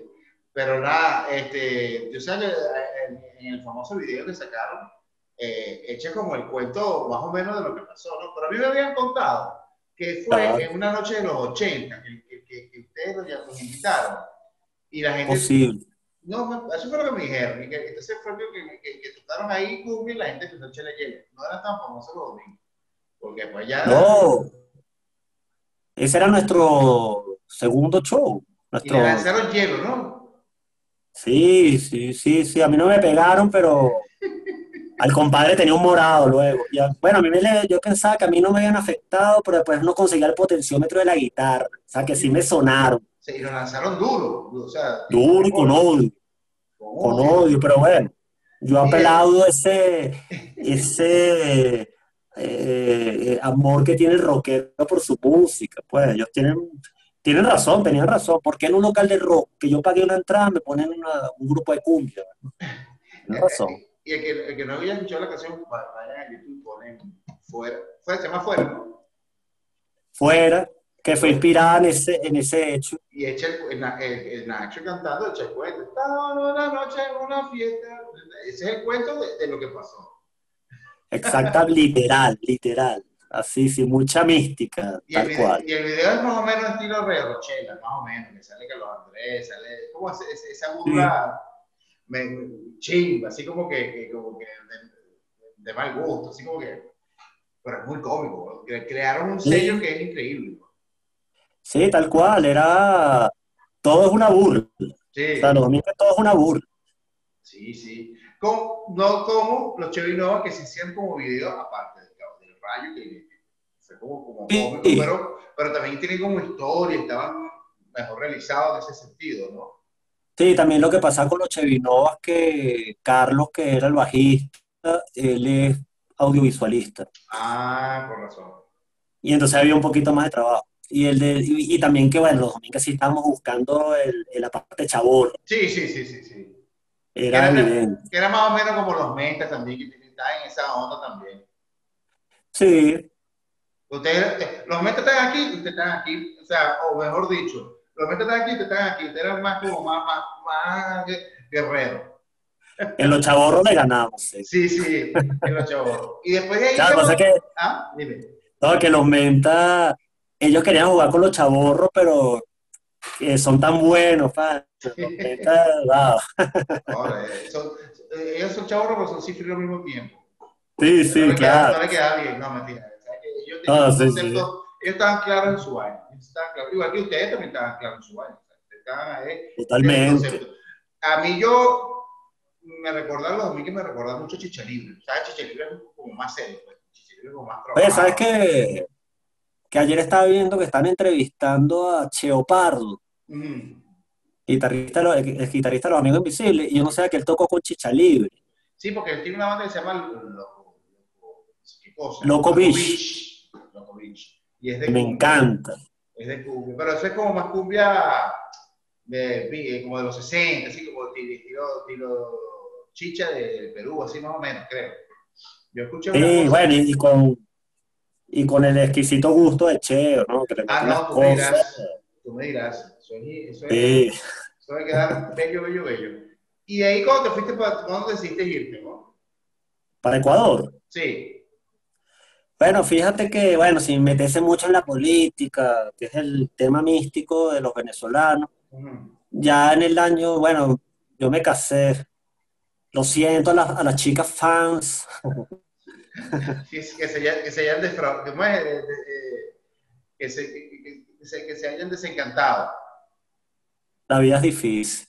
Pero nada, este, yo sé que en, el famoso video que sacaron, eh, eché como el cuento más o menos de lo que pasó, ¿no? Pero a mí me habían contado que fue en una noche de los 80 que, que, ustedes los, los invitaron. Y la gente. Posible. No, eso fue lo que me dijeron. Y que entonces fue que, que, que, tocaron ahí y la gente empezó a echarle hielo. No eran tan famosos los domingos. Porque pues ya. No. Ese era nuestro segundo show. Y Nuestro... le lanzaron hielo, ¿no? Sí, sí, sí, sí. A mí no me pegaron, pero al compadre tenía un morado luego. Bueno, a mí me le- yo pensaba que a mí no me habían afectado, pero después no conseguía el potenciómetro de la guitarra. O sea, que sí me sonaron. Sí, y lo lanzaron duro. O sea, Duro y con odio. con odio, pero bueno. Yo aplaudo ese, ese eh, eh, amor que tiene el rockero por su música. Pues ellos tienen, tienen razón, tenían razón. porque en un local de rock que yo pagué una entrada me ponen una- un grupo de cumbia? Tienen razón. Y el que, el que no había escuchado la canción, va- vayan a YouTube, ponen fuera. fuera se llama fuera, ¿no? Fuera, que fue inspirada en ese, en ese hecho. Y echa el, el, el, Nacho cantando, echa el cuento. Estaba una noche en una fiesta. Ese es el cuento de, de lo que pasó. Exacta, literal, literal. Así, sin mucha mística, Y el, tal video, cual. y el video es más o menos estilo Rea Rochela, más o menos, que sale Carlos Andrés, sale, como esa burla me- chimba, así como que, que- como que de, de mal gusto, así como que, pero es muy cómico, crearon un sello que es increíble. Sí, tal cual, era... Todo es una burla. Sí, O sea, los domingos todo es una burla. sí, sí. Como, no como los Chevinova que se hicieron como video aparte del, del rayo, que fue como, como Sí. cómico, pero, pero también tienen como historia, estaban mejor realizados en ese sentido, ¿no? Sí, también lo que pasa con los Chevinovas, que Carlos, que era el bajista, él es audiovisualista. Ah, por razón. Y entonces había un poquito más de trabajo. Y, el de, y, y también que, bueno, los domingos sí estábamos buscando el, el- la parte chabor. Sí, sí, sí, sí, sí. Era Era, evidente. que era más o menos como los mentas también, que estaban en esa onda también. Sí, Ustedes, eh, los mentas están aquí, ustedes están aquí, o sea, o mejor dicho, los están aquí, ustedes están aquí, eran más como más, más, más gue- guerreros. en los chavorros le ganamos. sí. Sí, sí, en los chavos. Y después de ahí, Claro, ¿qué pasa que, Ah, dime. no, que los mentas, ellos querían jugar con los chavorros, pero que son tan buenos, pa. Los mentas, wow. Ahora, eh, son- eh, ellos son chavos, pero son cifras al mismo tiempo. Sí, no sí, queda, claro. no le queda bien, no, mentira. O sea, que ellos, No, tenían un sí, sí. Ellos estaban claros en su vaina. claros. Igual que ustedes también estaban claros en su vaina. o sea, estaban ahí, Totalmente. A mí yo me recordaron los domingos, me recordaron mucho Chicha Libre. ¿Sabes? Chicha Libre es como más serio, pues. Chicha Libre es como más Oye, ¿sabes trabajado. qué? Que ayer estaba viendo que están entrevistando a Cheo Pardo, Ujú. guitarrista, el, el guitarrista de Los Amigos Invisibles, y yo no sé que él tocó con Chicha Libre. Sí, porque él tiene una banda que se llama Loco, Loco. Loco. Beach. Loco Beach. Y es de Me cumbia. encanta. Es de cumbia, pero eso es como más cumbia de, de- como de los 60, así como estilo, estilo, chicha de Perú, así más o menos, creo. Yo escuché Sí, bueno, y, con, y con el exquisito gusto de Cheo, ¿no? Que Ah, no, tú me dirás, tú me dirás, eso es, eso es, Sí. eso quedar bello, bello, bello. Y de ahí cuando te fuiste, para, ¿cuándo decidiste irte? no? Para Ecuador. Sí, Bueno, fíjate que, bueno, sin meterse mucho en la política, que es el tema místico de los venezolanos, ya en el año, bueno, yo me casé. Lo siento a las, a las chicas fans. que, se, hayan- que se hayan defraudado, ¿cómo es? Que, se, que, que- que se, que se hayan desencantado. La vida es difícil.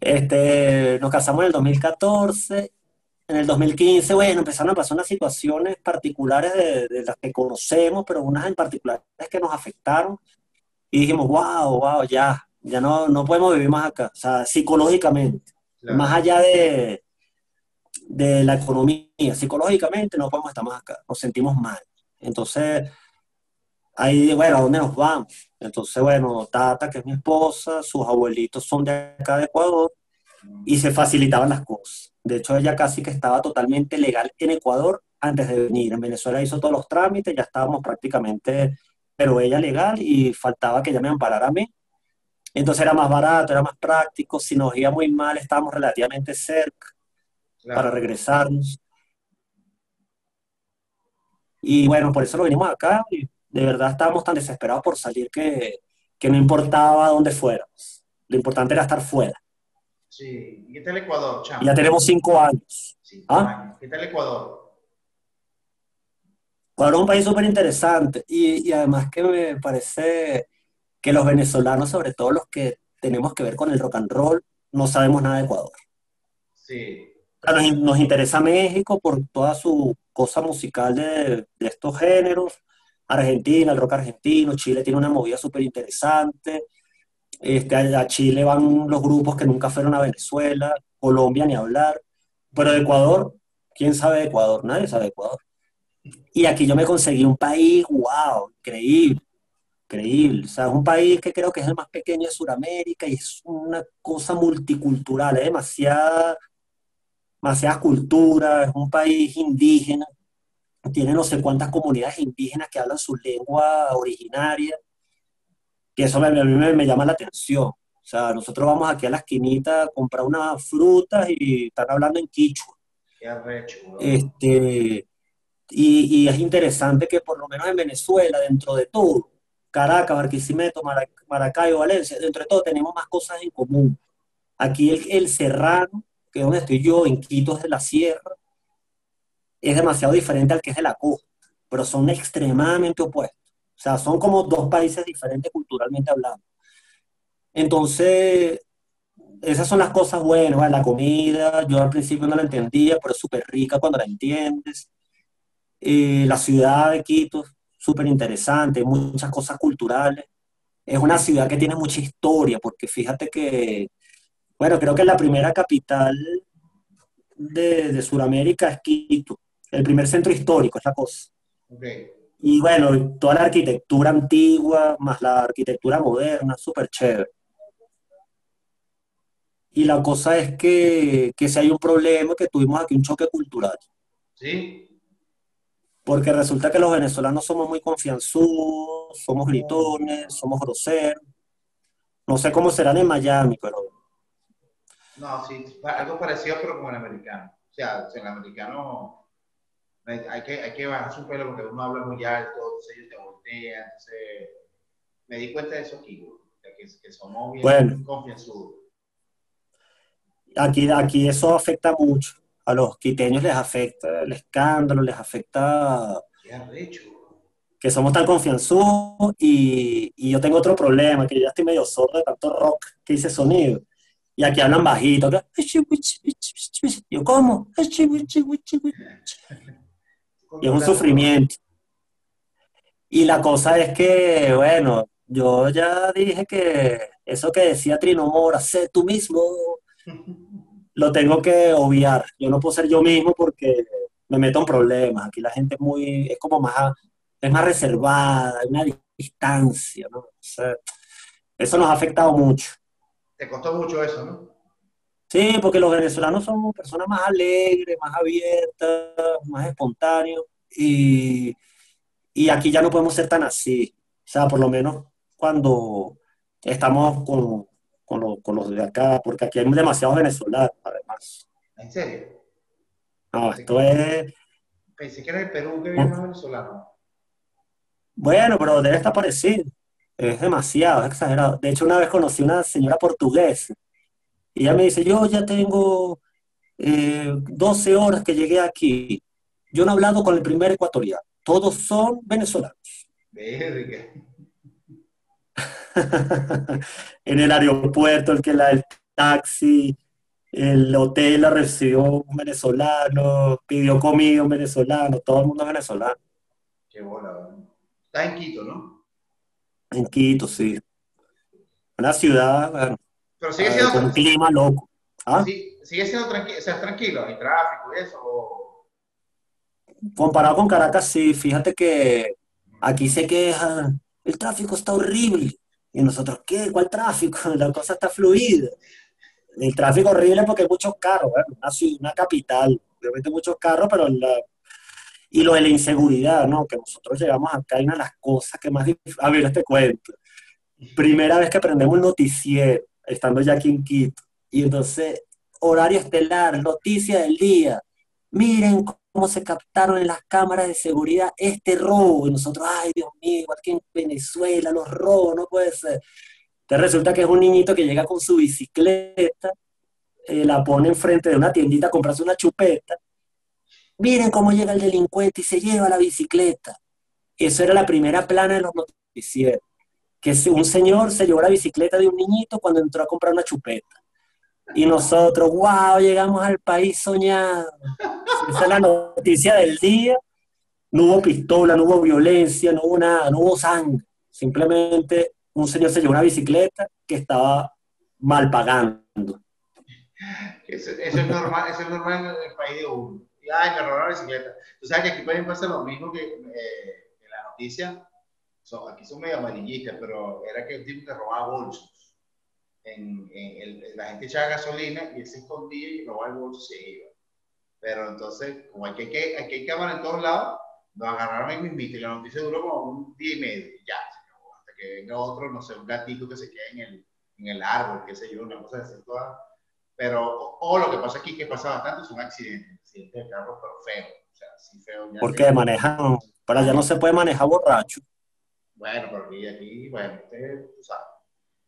Este, nos casamos en el 2014. En el 2015, bueno, empezaron a pasar unas situaciones particulares de, de las que conocemos, pero unas en particulares que nos afectaron. Y dijimos, wow, wow, ya, ya no, no podemos vivir más acá. O sea, psicológicamente, Claro. más allá de, de la economía, psicológicamente no podemos estar más acá. Nos sentimos mal. Entonces, ahí, bueno, ¿a dónde nos vamos? Entonces, bueno, Tata, que es mi esposa, sus abuelitos son de acá de Ecuador y se facilitaban las cosas. De hecho, ella casi que estaba totalmente legal en Ecuador antes de venir. En Venezuela hizo todos los trámites, ya estábamos prácticamente, pero ella legal y faltaba que ella me amparara a mí. Entonces era más barato, era más práctico. Si nos iba muy mal, estábamos relativamente cerca Claro. para regresarnos. Y bueno, por eso lo venimos acá y de verdad estábamos tan desesperados por salir que, que no importaba dónde fuéramos. Lo importante era estar fuera. Sí. ¿Y qué tal Ecuador, chamo? Ya tenemos cinco años. Cinco ¿Ah? años. ¿Qué tal Ecuador? Ecuador es un país súper interesante y, y además que me parece que los venezolanos, sobre todo los que tenemos que ver con el rock and roll, no sabemos nada de Ecuador. Sí. Nos interesa México por toda su cosa musical de, de estos géneros. Argentina, el rock argentino, Chile tiene una movida súper interesante. Este, a Chile van los grupos que nunca fueron a Venezuela, Colombia ni hablar. Pero Ecuador, ¿quién sabe de Ecuador? Nadie sabe de Ecuador. Y aquí yo me conseguí un país, wow, increíble, increíble. O sea, es un país que creo que es el más pequeño de Sudamérica y es una cosa multicultural, es demasiada, demasiadas culturas, es un país indígena, tiene no sé cuántas comunidades indígenas que hablan su lengua originaria, que eso me- a mí me, me llama la atención. O sea, nosotros vamos aquí a la esquinita a comprar unas frutas y están hablando en quichua. Qué arrecho, bro. Este, y, y es interesante que por lo menos en Venezuela, dentro de todo, Caracas, Barquisimeto, Mara- Maracaibo, Valencia, dentro de todo tenemos más cosas en común. Aquí el, el serrano, que es donde estoy yo, en Quito es de la sierra, es demasiado diferente al que es de la costa, pero son extremadamente opuestos. O sea, son como dos países diferentes culturalmente hablando. Entonces, esas son las cosas buenas, la comida, yo al principio no la entendía, pero es súper rica cuando la entiendes. Eh, la ciudad de Quito, súper interesante, muchas cosas culturales. Es una ciudad que tiene mucha historia, porque fíjate que, bueno, creo que la primera capital de, de Sudamérica es Quito. El primer centro histórico es la cosa. Ok. Y bueno, toda la arquitectura antigua, más la arquitectura moderna, súper chévere. Y la cosa es que, que si hay un problema, que tuvimos aquí un choque cultural. ¿Sí? Porque resulta que los venezolanos somos muy confianzudos, somos gritones, somos groseros. No sé cómo serán en Miami, pero No, sí, algo parecido, pero como el americano. O sea, el americano hay que, hay que bajar su pelo porque uno habla muy alto, entonces ellos te voltean. Entonces, me di cuenta de eso aquí, que, que somos bien Bueno. confianzudos. aquí, aquí eso afecta mucho. A los quiteños les afecta el escándalo, les afecta Qué arrecho. que somos tan confianzudos y, y yo tengo otro problema, que yo ya estoy medio sordo de tanto rock que hice sonido. Y aquí hablan bajito. Yo, ¿cómo? Y es un sufrimiento. Y la cosa es que, bueno, yo ya dije que eso que decía Trino Mora, sé tú mismo, lo tengo que obviar. Yo no puedo ser yo mismo porque me meto en problemas. Aquí la gente es muy, es como más, es más reservada, hay una distancia, ¿no? O sea, eso nos ha afectado mucho. Te costó mucho eso, ¿no? Sí, porque los venezolanos somos personas más alegres, más abiertas, más espontáneos, y, y aquí ya no podemos ser tan así. O sea, por lo menos cuando estamos con, con, los, con los de acá, porque aquí hay demasiados venezolanos, además. ¿En serio? No, esto es, Pensé que era el Perú que había más venezolanos. bueno, pero debe estar parecido. Es demasiado, es exagerado. De hecho, una vez conocí una señora portuguesa, y ella me dice, yo ya tengo eh, 12 horas que llegué aquí. Yo no he hablado con el primer ecuatoriano. Todos son venezolanos. Verga. En el aeropuerto, el que la, el taxi, el hotel la recibió un venezolano, pidió comida un venezolano, todo el mundo es venezolano. Qué bola. Está en Quito, ¿no? En Quito, sí. Una ciudad, bueno, Pero sigue eh, siendo, un clima loco. ¿Ah? sí- sigue siendo tranquilo, o sea, tranquilo, hay tráfico y eso. o- Comparado con Caracas, sí, fíjate que aquí se quejan, el tráfico está horrible. Y nosotros, ¿qué? ¿Cuál tráfico? La cosa está fluida. El tráfico horrible porque hay muchos carros, ¿verdad? Una, ciudad- una capital, obviamente muchos carros, pero la... Y lo de la inseguridad, ¿no? Que nosotros llegamos acá y una de las cosas que más... A ver, te cuento. Primera vez que prendemos el noticiero, estando ya aquí en Quito. Y entonces, horario estelar, noticia del día. Miren cómo se captaron en las cámaras de seguridad este robo. Y nosotros, ay, Dios mío, igual que en Venezuela, los robos, no puede ser. Entonces resulta que es un niñito que llega con su bicicleta, eh, la pone enfrente de una tiendita a comprarse una chupeta. Miren cómo llega el delincuente y se lleva la bicicleta. Eso era la primera plana de los noticieros. Que un señor se llevó la bicicleta de un niñito cuando entró a comprar una chupeta. Y nosotros, wow, llegamos al país soñado. Esa es la noticia del día. No hubo pistola, no hubo violencia, no hubo nada, no hubo sangre. Simplemente un señor se llevó una bicicleta que estaba mal pagando. Eso, es normal, eso es normal en el país de uno. Ay, me robaron la bicicleta. Tú sabes que aquí también pasa lo mismo que eh, en la noticia. Son, aquí son medio amarillistas, pero era que un tipo que robaba bolsos. En, en el- la gente echaba gasolina y él se escondía y robaba el bolso y se iba. Pero entonces, como hay, que, aquí hay cámara en todos lados, nos agarraron ahí mismito y la noticia duró como un día y medio. y ya. Hasta que venga otro, no sé, un gatito que se quede en el, en el árbol, qué sé yo, una cosa así toda. Pero, o, o lo que pasa aquí, que pasa bastante, son accidentes. Accidentes de carros, pero feos. O sea, así feo. ya Porque que- manejan, para allá no se puede manejar borracho. Bueno, pero aquí, aquí bueno, usted, tú sabes.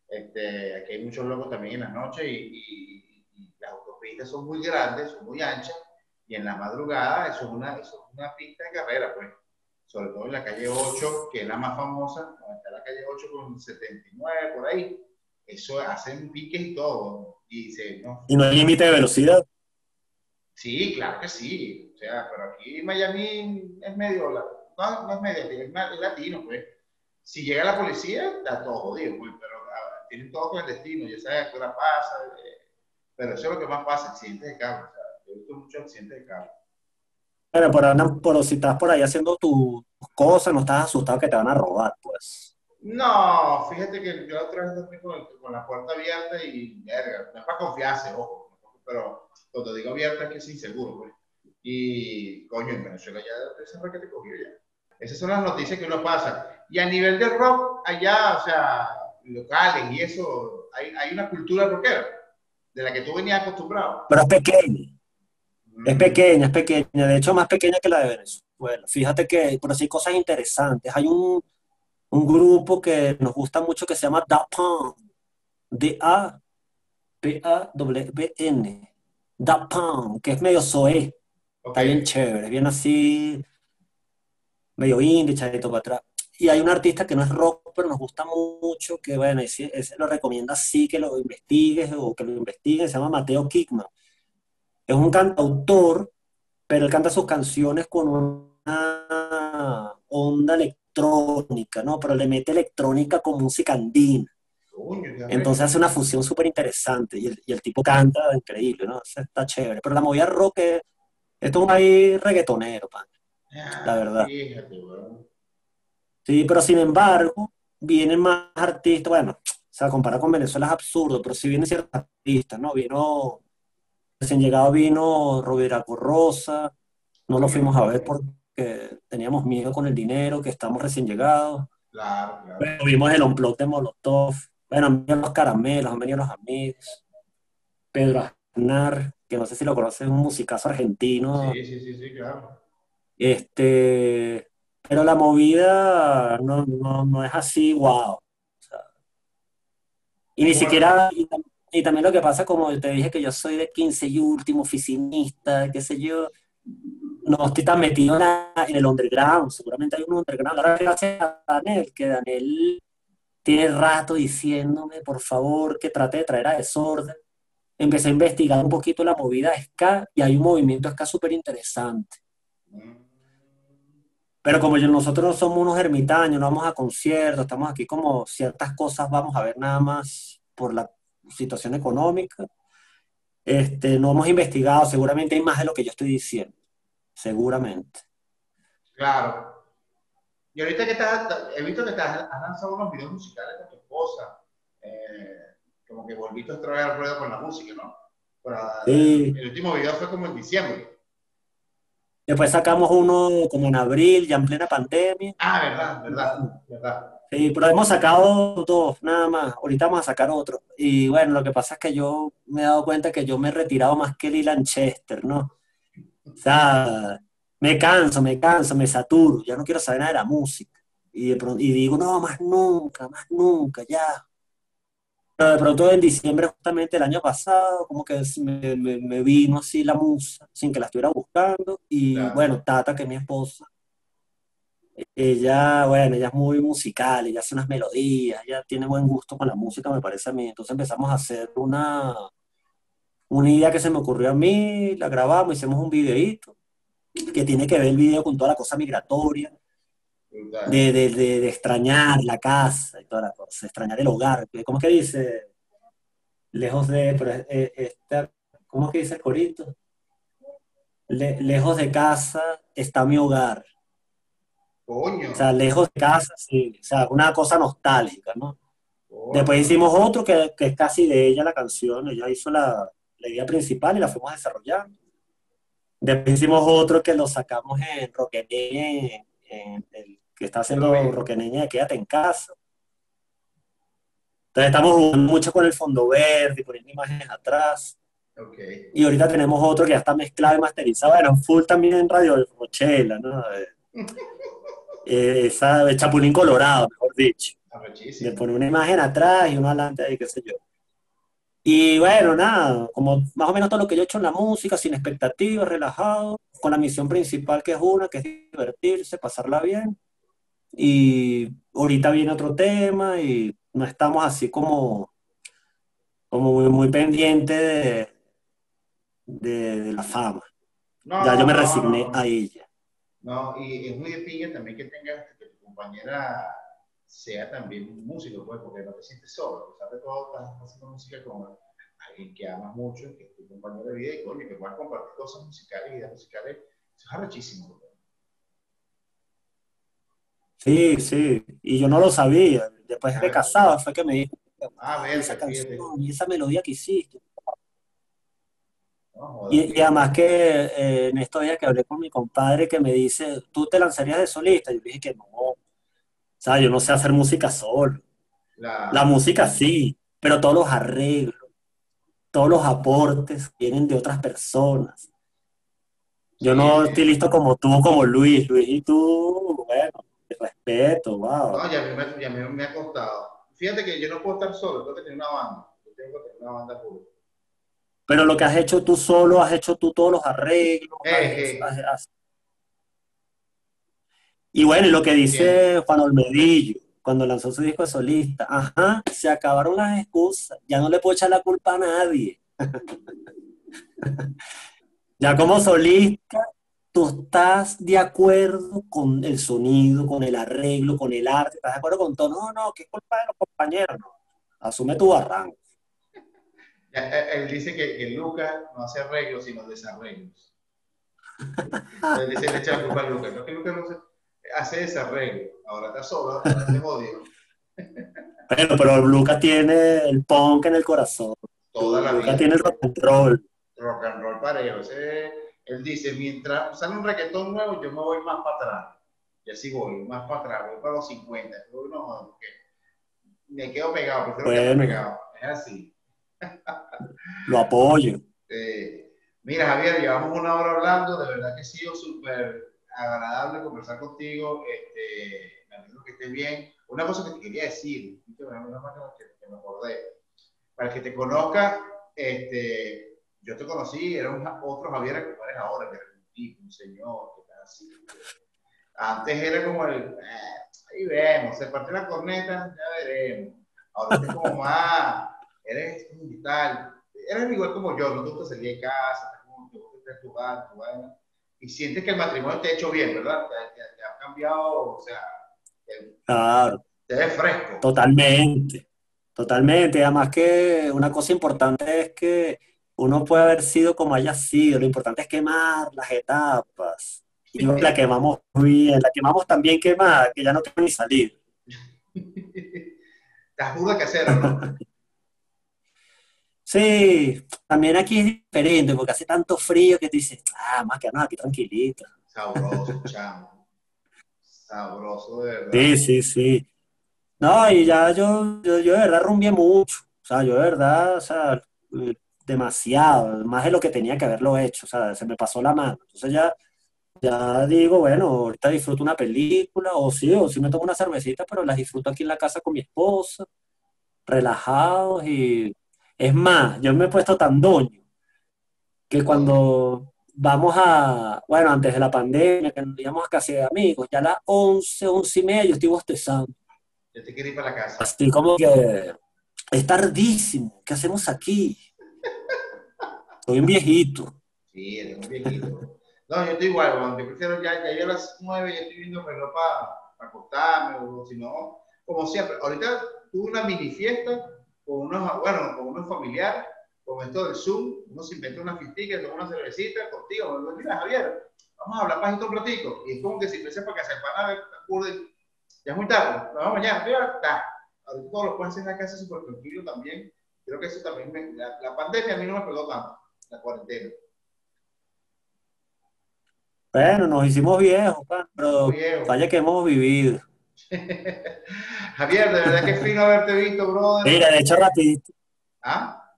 Este, aquí hay muchos locos también en la noche y, y- y las autopistas son muy grandes, son muy anchas, y en la madrugada eso es una, eso es una pista de carrera, pues. Sobre todo en la calle 8, que es la más famosa, donde está la calle 8 con 79, por ahí. Eso hacen piques y todo. Y dice, no, Y no hay límite de velocidad. Sí, claro que sí. O sea, pero aquí Miami es medio, no, no es medio, es latino, pues. Si llega la policía, está todo jodido, pues, pero ah, tienen todo clandestino, ya sabes a qué hora pasa, eh, pero eso es lo que más pasa, accidentes de carro. O sea, yo he visto muchos accidentes de carro. Bueno, pero, andan- pero si estás por ahí haciendo tus cosas, no estás asustado que te van a robar, pues. No, fíjate que yo otra vez dormí con, con, la puerta abierta y, verga, no es para confiarse, ojo, pero cuando digo abierta es que es inseguro, pues. Y, coño, en Venezuela ya esa que te cogió ya. Esas son las noticias que uno pasa. Y a nivel de rock, allá, o sea, locales y eso, hay, hay una cultura rockera de la que tú venías acostumbrado. Pero es pequeña. Es mm. pequeña, es pequeña. De hecho, más pequeña que la de Venezuela. Fíjate que, pero sí hay cosas interesantes. Hay un, un grupo que nos gusta mucho que se llama Da Punk. D-A-P-A-W-N. Da Punk, que es medio soe. Está bien chévere, bien así, medio indie, echadito para atrás. Y hay un artista que no es rock, pero nos gusta mucho, que bueno, ese, lo recomienda así que lo investigues o que lo investiguen, se llama Mateo Kickman. Es un cantautor, pero él canta sus canciones con una onda electrónica, ¿no? Pero le mete electrónica con música andina. Entonces hace una fusión súper interesante y el, tipo canta increíble, ¿no? Está chévere. Pero la movida rock es, esto es un país reggaetonero, pan. Ah, la verdad. Sí, pero sin embargo, vienen más artistas, bueno, o sea, comparar con Venezuela es absurdo, pero sí vienen ciertos artistas, ¿no? Vino, recién llegado vino Rovira Corrosa, no lo fuimos a ver porque teníamos miedo con el dinero, que estamos recién llegados. Claro, claro. vimos el Unplug de Molotov, bueno, han venido los caramelos, han venido los amigos, Pedro Aznar, que no sé si lo conoces, un musicazo argentino. Sí, sí, sí, sí, claro. Este, pero la movida no, no, es así, wow. y ni siquiera, y, también lo que pasa, como te dije que yo soy de 15 y último, oficinista, qué sé yo, no estoy tan metido en, el underground, seguramente hay un underground. Ahora gracias a Daniel, que Daniel tiene rato diciéndome, por favor, que trate de traer a desorden empecé a investigar un poquito la movida ska y hay un movimiento ska súper interesante. Pero como yo, nosotros no somos unos ermitaños, no vamos a conciertos, estamos aquí como ciertas cosas vamos a ver nada más por la situación económica. Este, no hemos investigado, seguramente hay más de lo que yo estoy diciendo, seguramente. Claro. Y ahorita que estás, he visto que estás, has lanzado unos videos musicales con tu esposa. Eh, como que volviste a traer al ruedo con la música, ¿no? El último video fue como en diciembre. Después sacamos uno como en abril, ya en plena pandemia. Ah, verdad, verdad, verdad. Sí, pero hemos sacado dos, nada más. Ahorita vamos a sacar otro. Y bueno, lo que pasa es que yo me he dado cuenta que yo me he retirado más que Lee Lanchester, ¿no? O sea, me canso, me canso, me saturo. Ya no quiero saber nada de la música. Y, y digo, no, más nunca, más nunca, ya de pronto en diciembre justamente el año pasado, como que me, vino así la musa, sin que la estuviera buscando. Y bueno, Tata, que es mi esposa, ella, bueno, ella es muy musical, ella hace unas melodías, ella tiene buen gusto con la música, me parece a mí. Entonces empezamos a hacer una, una idea que se me ocurrió a mí, la grabamos, hicimos un videíto, que tiene que ver el video con toda la cosa migratoria de, de, de, extrañar la casa y toda la cosa, extrañar el hogar. ¿Cómo es que dice? Lejos de, pero, eh, ¿cómo es que dice el corito? lejos de casa está mi hogar. Coño. O sea, lejos de casa, sí. O sea, una cosa nostálgica, ¿no? Después hicimos otro que, que, es casi de ella la canción, ella hizo la, la idea principal y la fuimos desarrollando. Después hicimos otro que lo sacamos en Roquené, en, el que está haciendo Roqueneña de Quédate en casa. Entonces estamos jugando mucho con el fondo verde, poniendo imágenes atrás. Y ahorita tenemos otro que ya está mezclado y masterizado. Bueno, full también en Radio Rochela, ¿no? Eh, esa, el Chapulín Colorado, mejor dicho. Le pone una imagen atrás y uno adelante ahí, qué sé yo. Y bueno, nada, como más o menos todo lo que yo he hecho en la música, sin expectativas, relajado, con la misión principal que es una, que es divertirse, pasarla bien. Y ahorita viene otro tema y no estamos así como, como muy, muy pendientes de, la fama. ya yo me resigné a ella. No, y es muy de también que tengas, que tu compañera sea también un músico, pues, porque no te sientes solo. A pesar de todo, estás haciendo música con alguien que amas mucho, que es tu compañero de vida y coño, que puedas compartir cosas musicales ideas musicales. Eso es arrechísimo. Sí, sí, y yo no lo sabía. Después de casado fue que me dijo, Ah, ver, esa canción y esa melodía que hiciste. No, joder, Y, y además que eh, en estos días que hablé con mi compadre que me dice, ¿tú te lanzarías de solista? Yo dije que no. O sea, yo no sé hacer música solo. la- La música sí, pero todos los arreglos, todos los aportes vienen de otras personas. Yo no estoy listo como tú, como Luis. Luis y tú, bueno, respeto, wow. No, ya me, ya mí me ha costado. Fíjate que yo no puedo estar solo, tengo que tener una banda. Yo tengo que tener una banda pura. Pero lo que has hecho tú solo, has hecho tú todos los arreglos. Eh, has- eh. has- has- Y bueno, y lo que dice Juan Olmedillo cuando lanzó su disco de solista, ajá, se acabaron las excusas, ya no le puedo echar la culpa a nadie. Ya como solista, tú estás de acuerdo con el sonido, con el arreglo, con el arte, estás de acuerdo con todo. No, no, ¿qué culpa de los compañeros? No. Asume tu barranco. Eh, Él dice que, que Lucas no hace arreglos, sino desarreglos. Él dice, le echa la culpa a Lucas. No, que Lucas no hace desarreglo. Ahora está solo, ahora se jodió. Pero, pero Lucas tiene el punk en el corazón. Toda la Lucas vida. tiene el rock and roll. rock and roll parejo. Ese- él dice, mientras sale un reggaetón nuevo, yo me voy más para atrás. Y así voy, más para atrás, voy para los 50. Yo, no, porque me quedo pegado, prefiero quedarme Bueno. pegado. Es así. Lo apoyo. Eh, mira, Javier, llevamos una hora hablando, de verdad que ha sido súper agradable conversar contigo. Este, me alegro que estés bien. Una cosa que te quería decir, que me que- que me acordé. Para el que te conozca, este, yo te conocí, era un, otro Javier ahora, que eres un tipo, un señor, que está así. Antes era como el, eh, ahí vemos, se partió la corneta, ya veremos. Ahora es como más, eres un tal, eres igual como yo, no te gusta salir de casa, estás como te gusta estar tu vaina, y sientes que el matrimonio te ha hecho bien, ¿verdad? Te, te- te ha cambiado, o sea, te, Claro, te ves fresco. totalmente. Totalmente. Además que una cosa importante es que uno puede haber sido como haya sido. Lo importante es quemar las etapas. Y la quemamos bien, la quemamos tan bien quemada que ya no tengo ni salir. Estás burda que hacer, ¿no? Sí, también aquí es diferente porque hace tanto frío que tú dices, ah, más que nada, aquí tranquilito. Sabroso, chamo. Sabroso, de verdad. Sí, sí, sí. No, y ya yo, yo, yo de verdad rumbié mucho. O sea, yo de verdad, o sea, demasiado, más de lo que tenía que haberlo hecho. O sea, se me pasó la mano. Entonces ya, ya digo, bueno, ahorita disfruto una película, o sí, o sí me tomo una cervecita, pero las disfruto aquí en la casa con mi esposa, relajados y es más, yo me he puesto tan doño que cuando vamos a, bueno, antes de la pandemia, que nos íbamos a casa de amigos, ya a las 11, 11 y media yo estoy bostezando. Yo te quiero ir para la casa. Así como que es tardísimo, ¿qué hacemos aquí? Soy un viejito. Sí, eres un viejito. No, yo estoy igual, weón. yo prefiero ya, ya yo a las 9 ya estoy viendo el reloj para acostarme, o si no, como siempre. Ahorita tuve una mini fiesta con unos, bueno, con unos familiares, con esto del Zoom, uno se inventa una fiestica, con una cervecita contigo, me mira Javier, vamos a hablar pajito un ratico. Y es como que si fuese para que se van a ver, ya es muy tarde, nos vemos mañana, mira, está. Ahorita todos lo pueden hacer en la casa súper tranquilo también. Creo que eso también, me- la, la pandemia a mí no me pegó tanto, la cuarentena. Bueno, nos hicimos viejos, pero Viejo. vaya que hemos vivido. Javier, de verdad que fino haberte visto, brother. Mira, de hecho, rapidito. ¿Ah?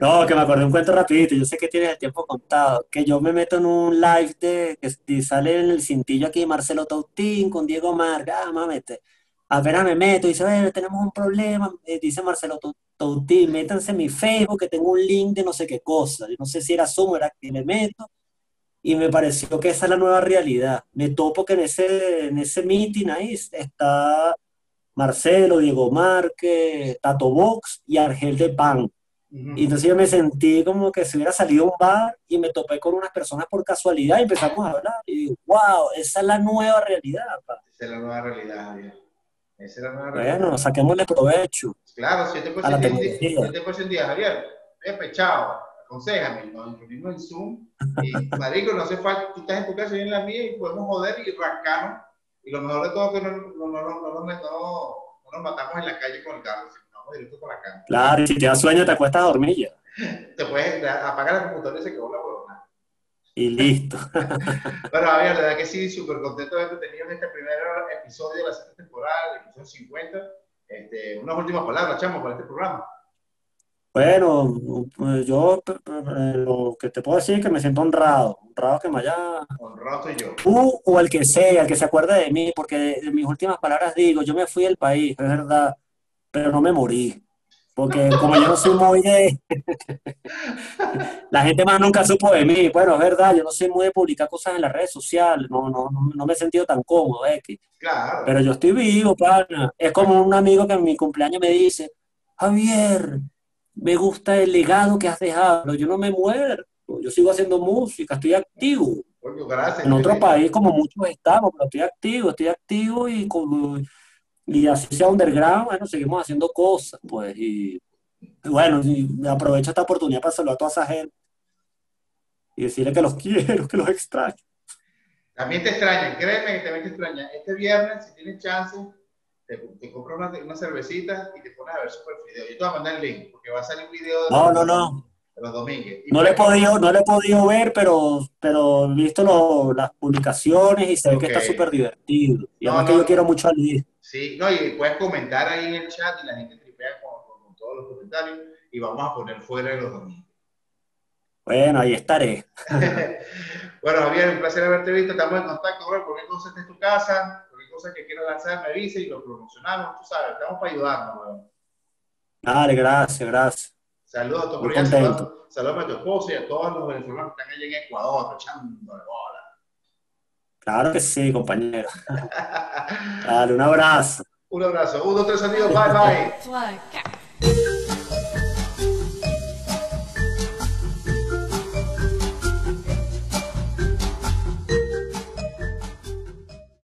No, que me acordé un cuento rapidito. Yo sé que tienes el tiempo contado. Que yo me meto en un live de que sale en el cintillo aquí Marcelo Tautín con Diego Marga. Ah, mamete. Apenas me meto y dice, bueno, tenemos un problema. Eh, dice Marcelo Tautín, métanse en mi Facebook que tengo un link de no sé qué cosa. No sé si era Zoom, era que me meto. Y me pareció que esa es la nueva realidad. Me topo que en ese, en ese meeting ahí está Marcelo, Diego Márquez, Tato Box y Argel de Pan. Y entonces yo me sentí como que si hubiera salido a un bar y me topé con unas personas por casualidad y empezamos a hablar. Y digo, wow, esa es la nueva realidad. pa". Esa es la nueva realidad, Javier. Esa nueva realidad. Bueno, saquémosle provecho. Claro, si yo te a la tecnología. yo te puedo decir un día, Javier, Pepe, chao. aconsejame, nos reunimos en Zoom y, marico, no hace falta, tú estás en tu casa y en la mía y podemos joder y rascarnos. Y lo mejor de todo es que no, no, no, no, no, no nos matamos en la calle con el carro, sino vamos directo por la cama. Claro, y si te da sueño te acuestas a dormir ya. Te puedes apagar la computadora y se quedó la. Y listo. Bueno, a ver, la verdad que sí, súper contento de haberte tenido en este primer episodio de la sexta temporada, el episodio 50. Este, unas últimas palabras, chamo, para este programa. Bueno, pues yo eh, lo que te puedo decir es que me siento honrado, honrado que me haya... Honrado soy yo. Tú o el que sea, el que se acuerde de mí, porque de mis últimas palabras digo, yo me fui del país, es verdad, pero no me morí. Porque como yo no soy muy de... la gente más nunca supo de mí. Bueno, es verdad, yo no soy muy de publicar cosas en las redes sociales, no, no, no, no me he sentido tan cómodo, X. Claro. Pero yo estoy vivo, pana. Es como un amigo que en mi cumpleaños me dice, Javier, me gusta el legado que has dejado, pero yo no me muero, yo sigo haciendo música, estoy activo. Gracias. En otro país, como muchos estamos, pero estoy activo, estoy activo y, como, y así sea underground, bueno, seguimos haciendo cosas, pues, y, y bueno, y aprovecho esta oportunidad para saludar a toda esa gente y decirle que los quiero, que los extraño. También te extrañan, créeme que también te extrañan. Este viernes, si tienes chance, te, te compras una, una cervecita y te pones a ver Super Video. Yo te voy a mandar el link, porque va a salir un video de, No, los, no, no, de los domingos. Y no lo he podido, no lo he podido ver, pero, pero he visto lo- las publicaciones y se ve que está súper divertido. Y No, además no, que yo no. quiero mucho a Luis. Sí, no, y puedes comentar ahí en el chat y la gente tripea con, con- con todos los comentarios y vamos a poner fuera de los domingos. Bueno, ahí estaré. bueno, Javier, un placer haberte visto. Estamos en contacto, bro. Cualquier cosa esté en tu casa, cualquier cosa que quieras lanzar, me avise y lo promocionamos. Tú sabes, estamos para ayudarnos, weón. Dale, gracias, gracias. Saludos a tu saludos, saludos a tu esposo y a todos los venezolanos que están allá en Ecuador, echando de bola. Claro que sí, compañero. Dale, un abrazo. Un abrazo. Uno, tres amigos. Bye, bye. 3, 4.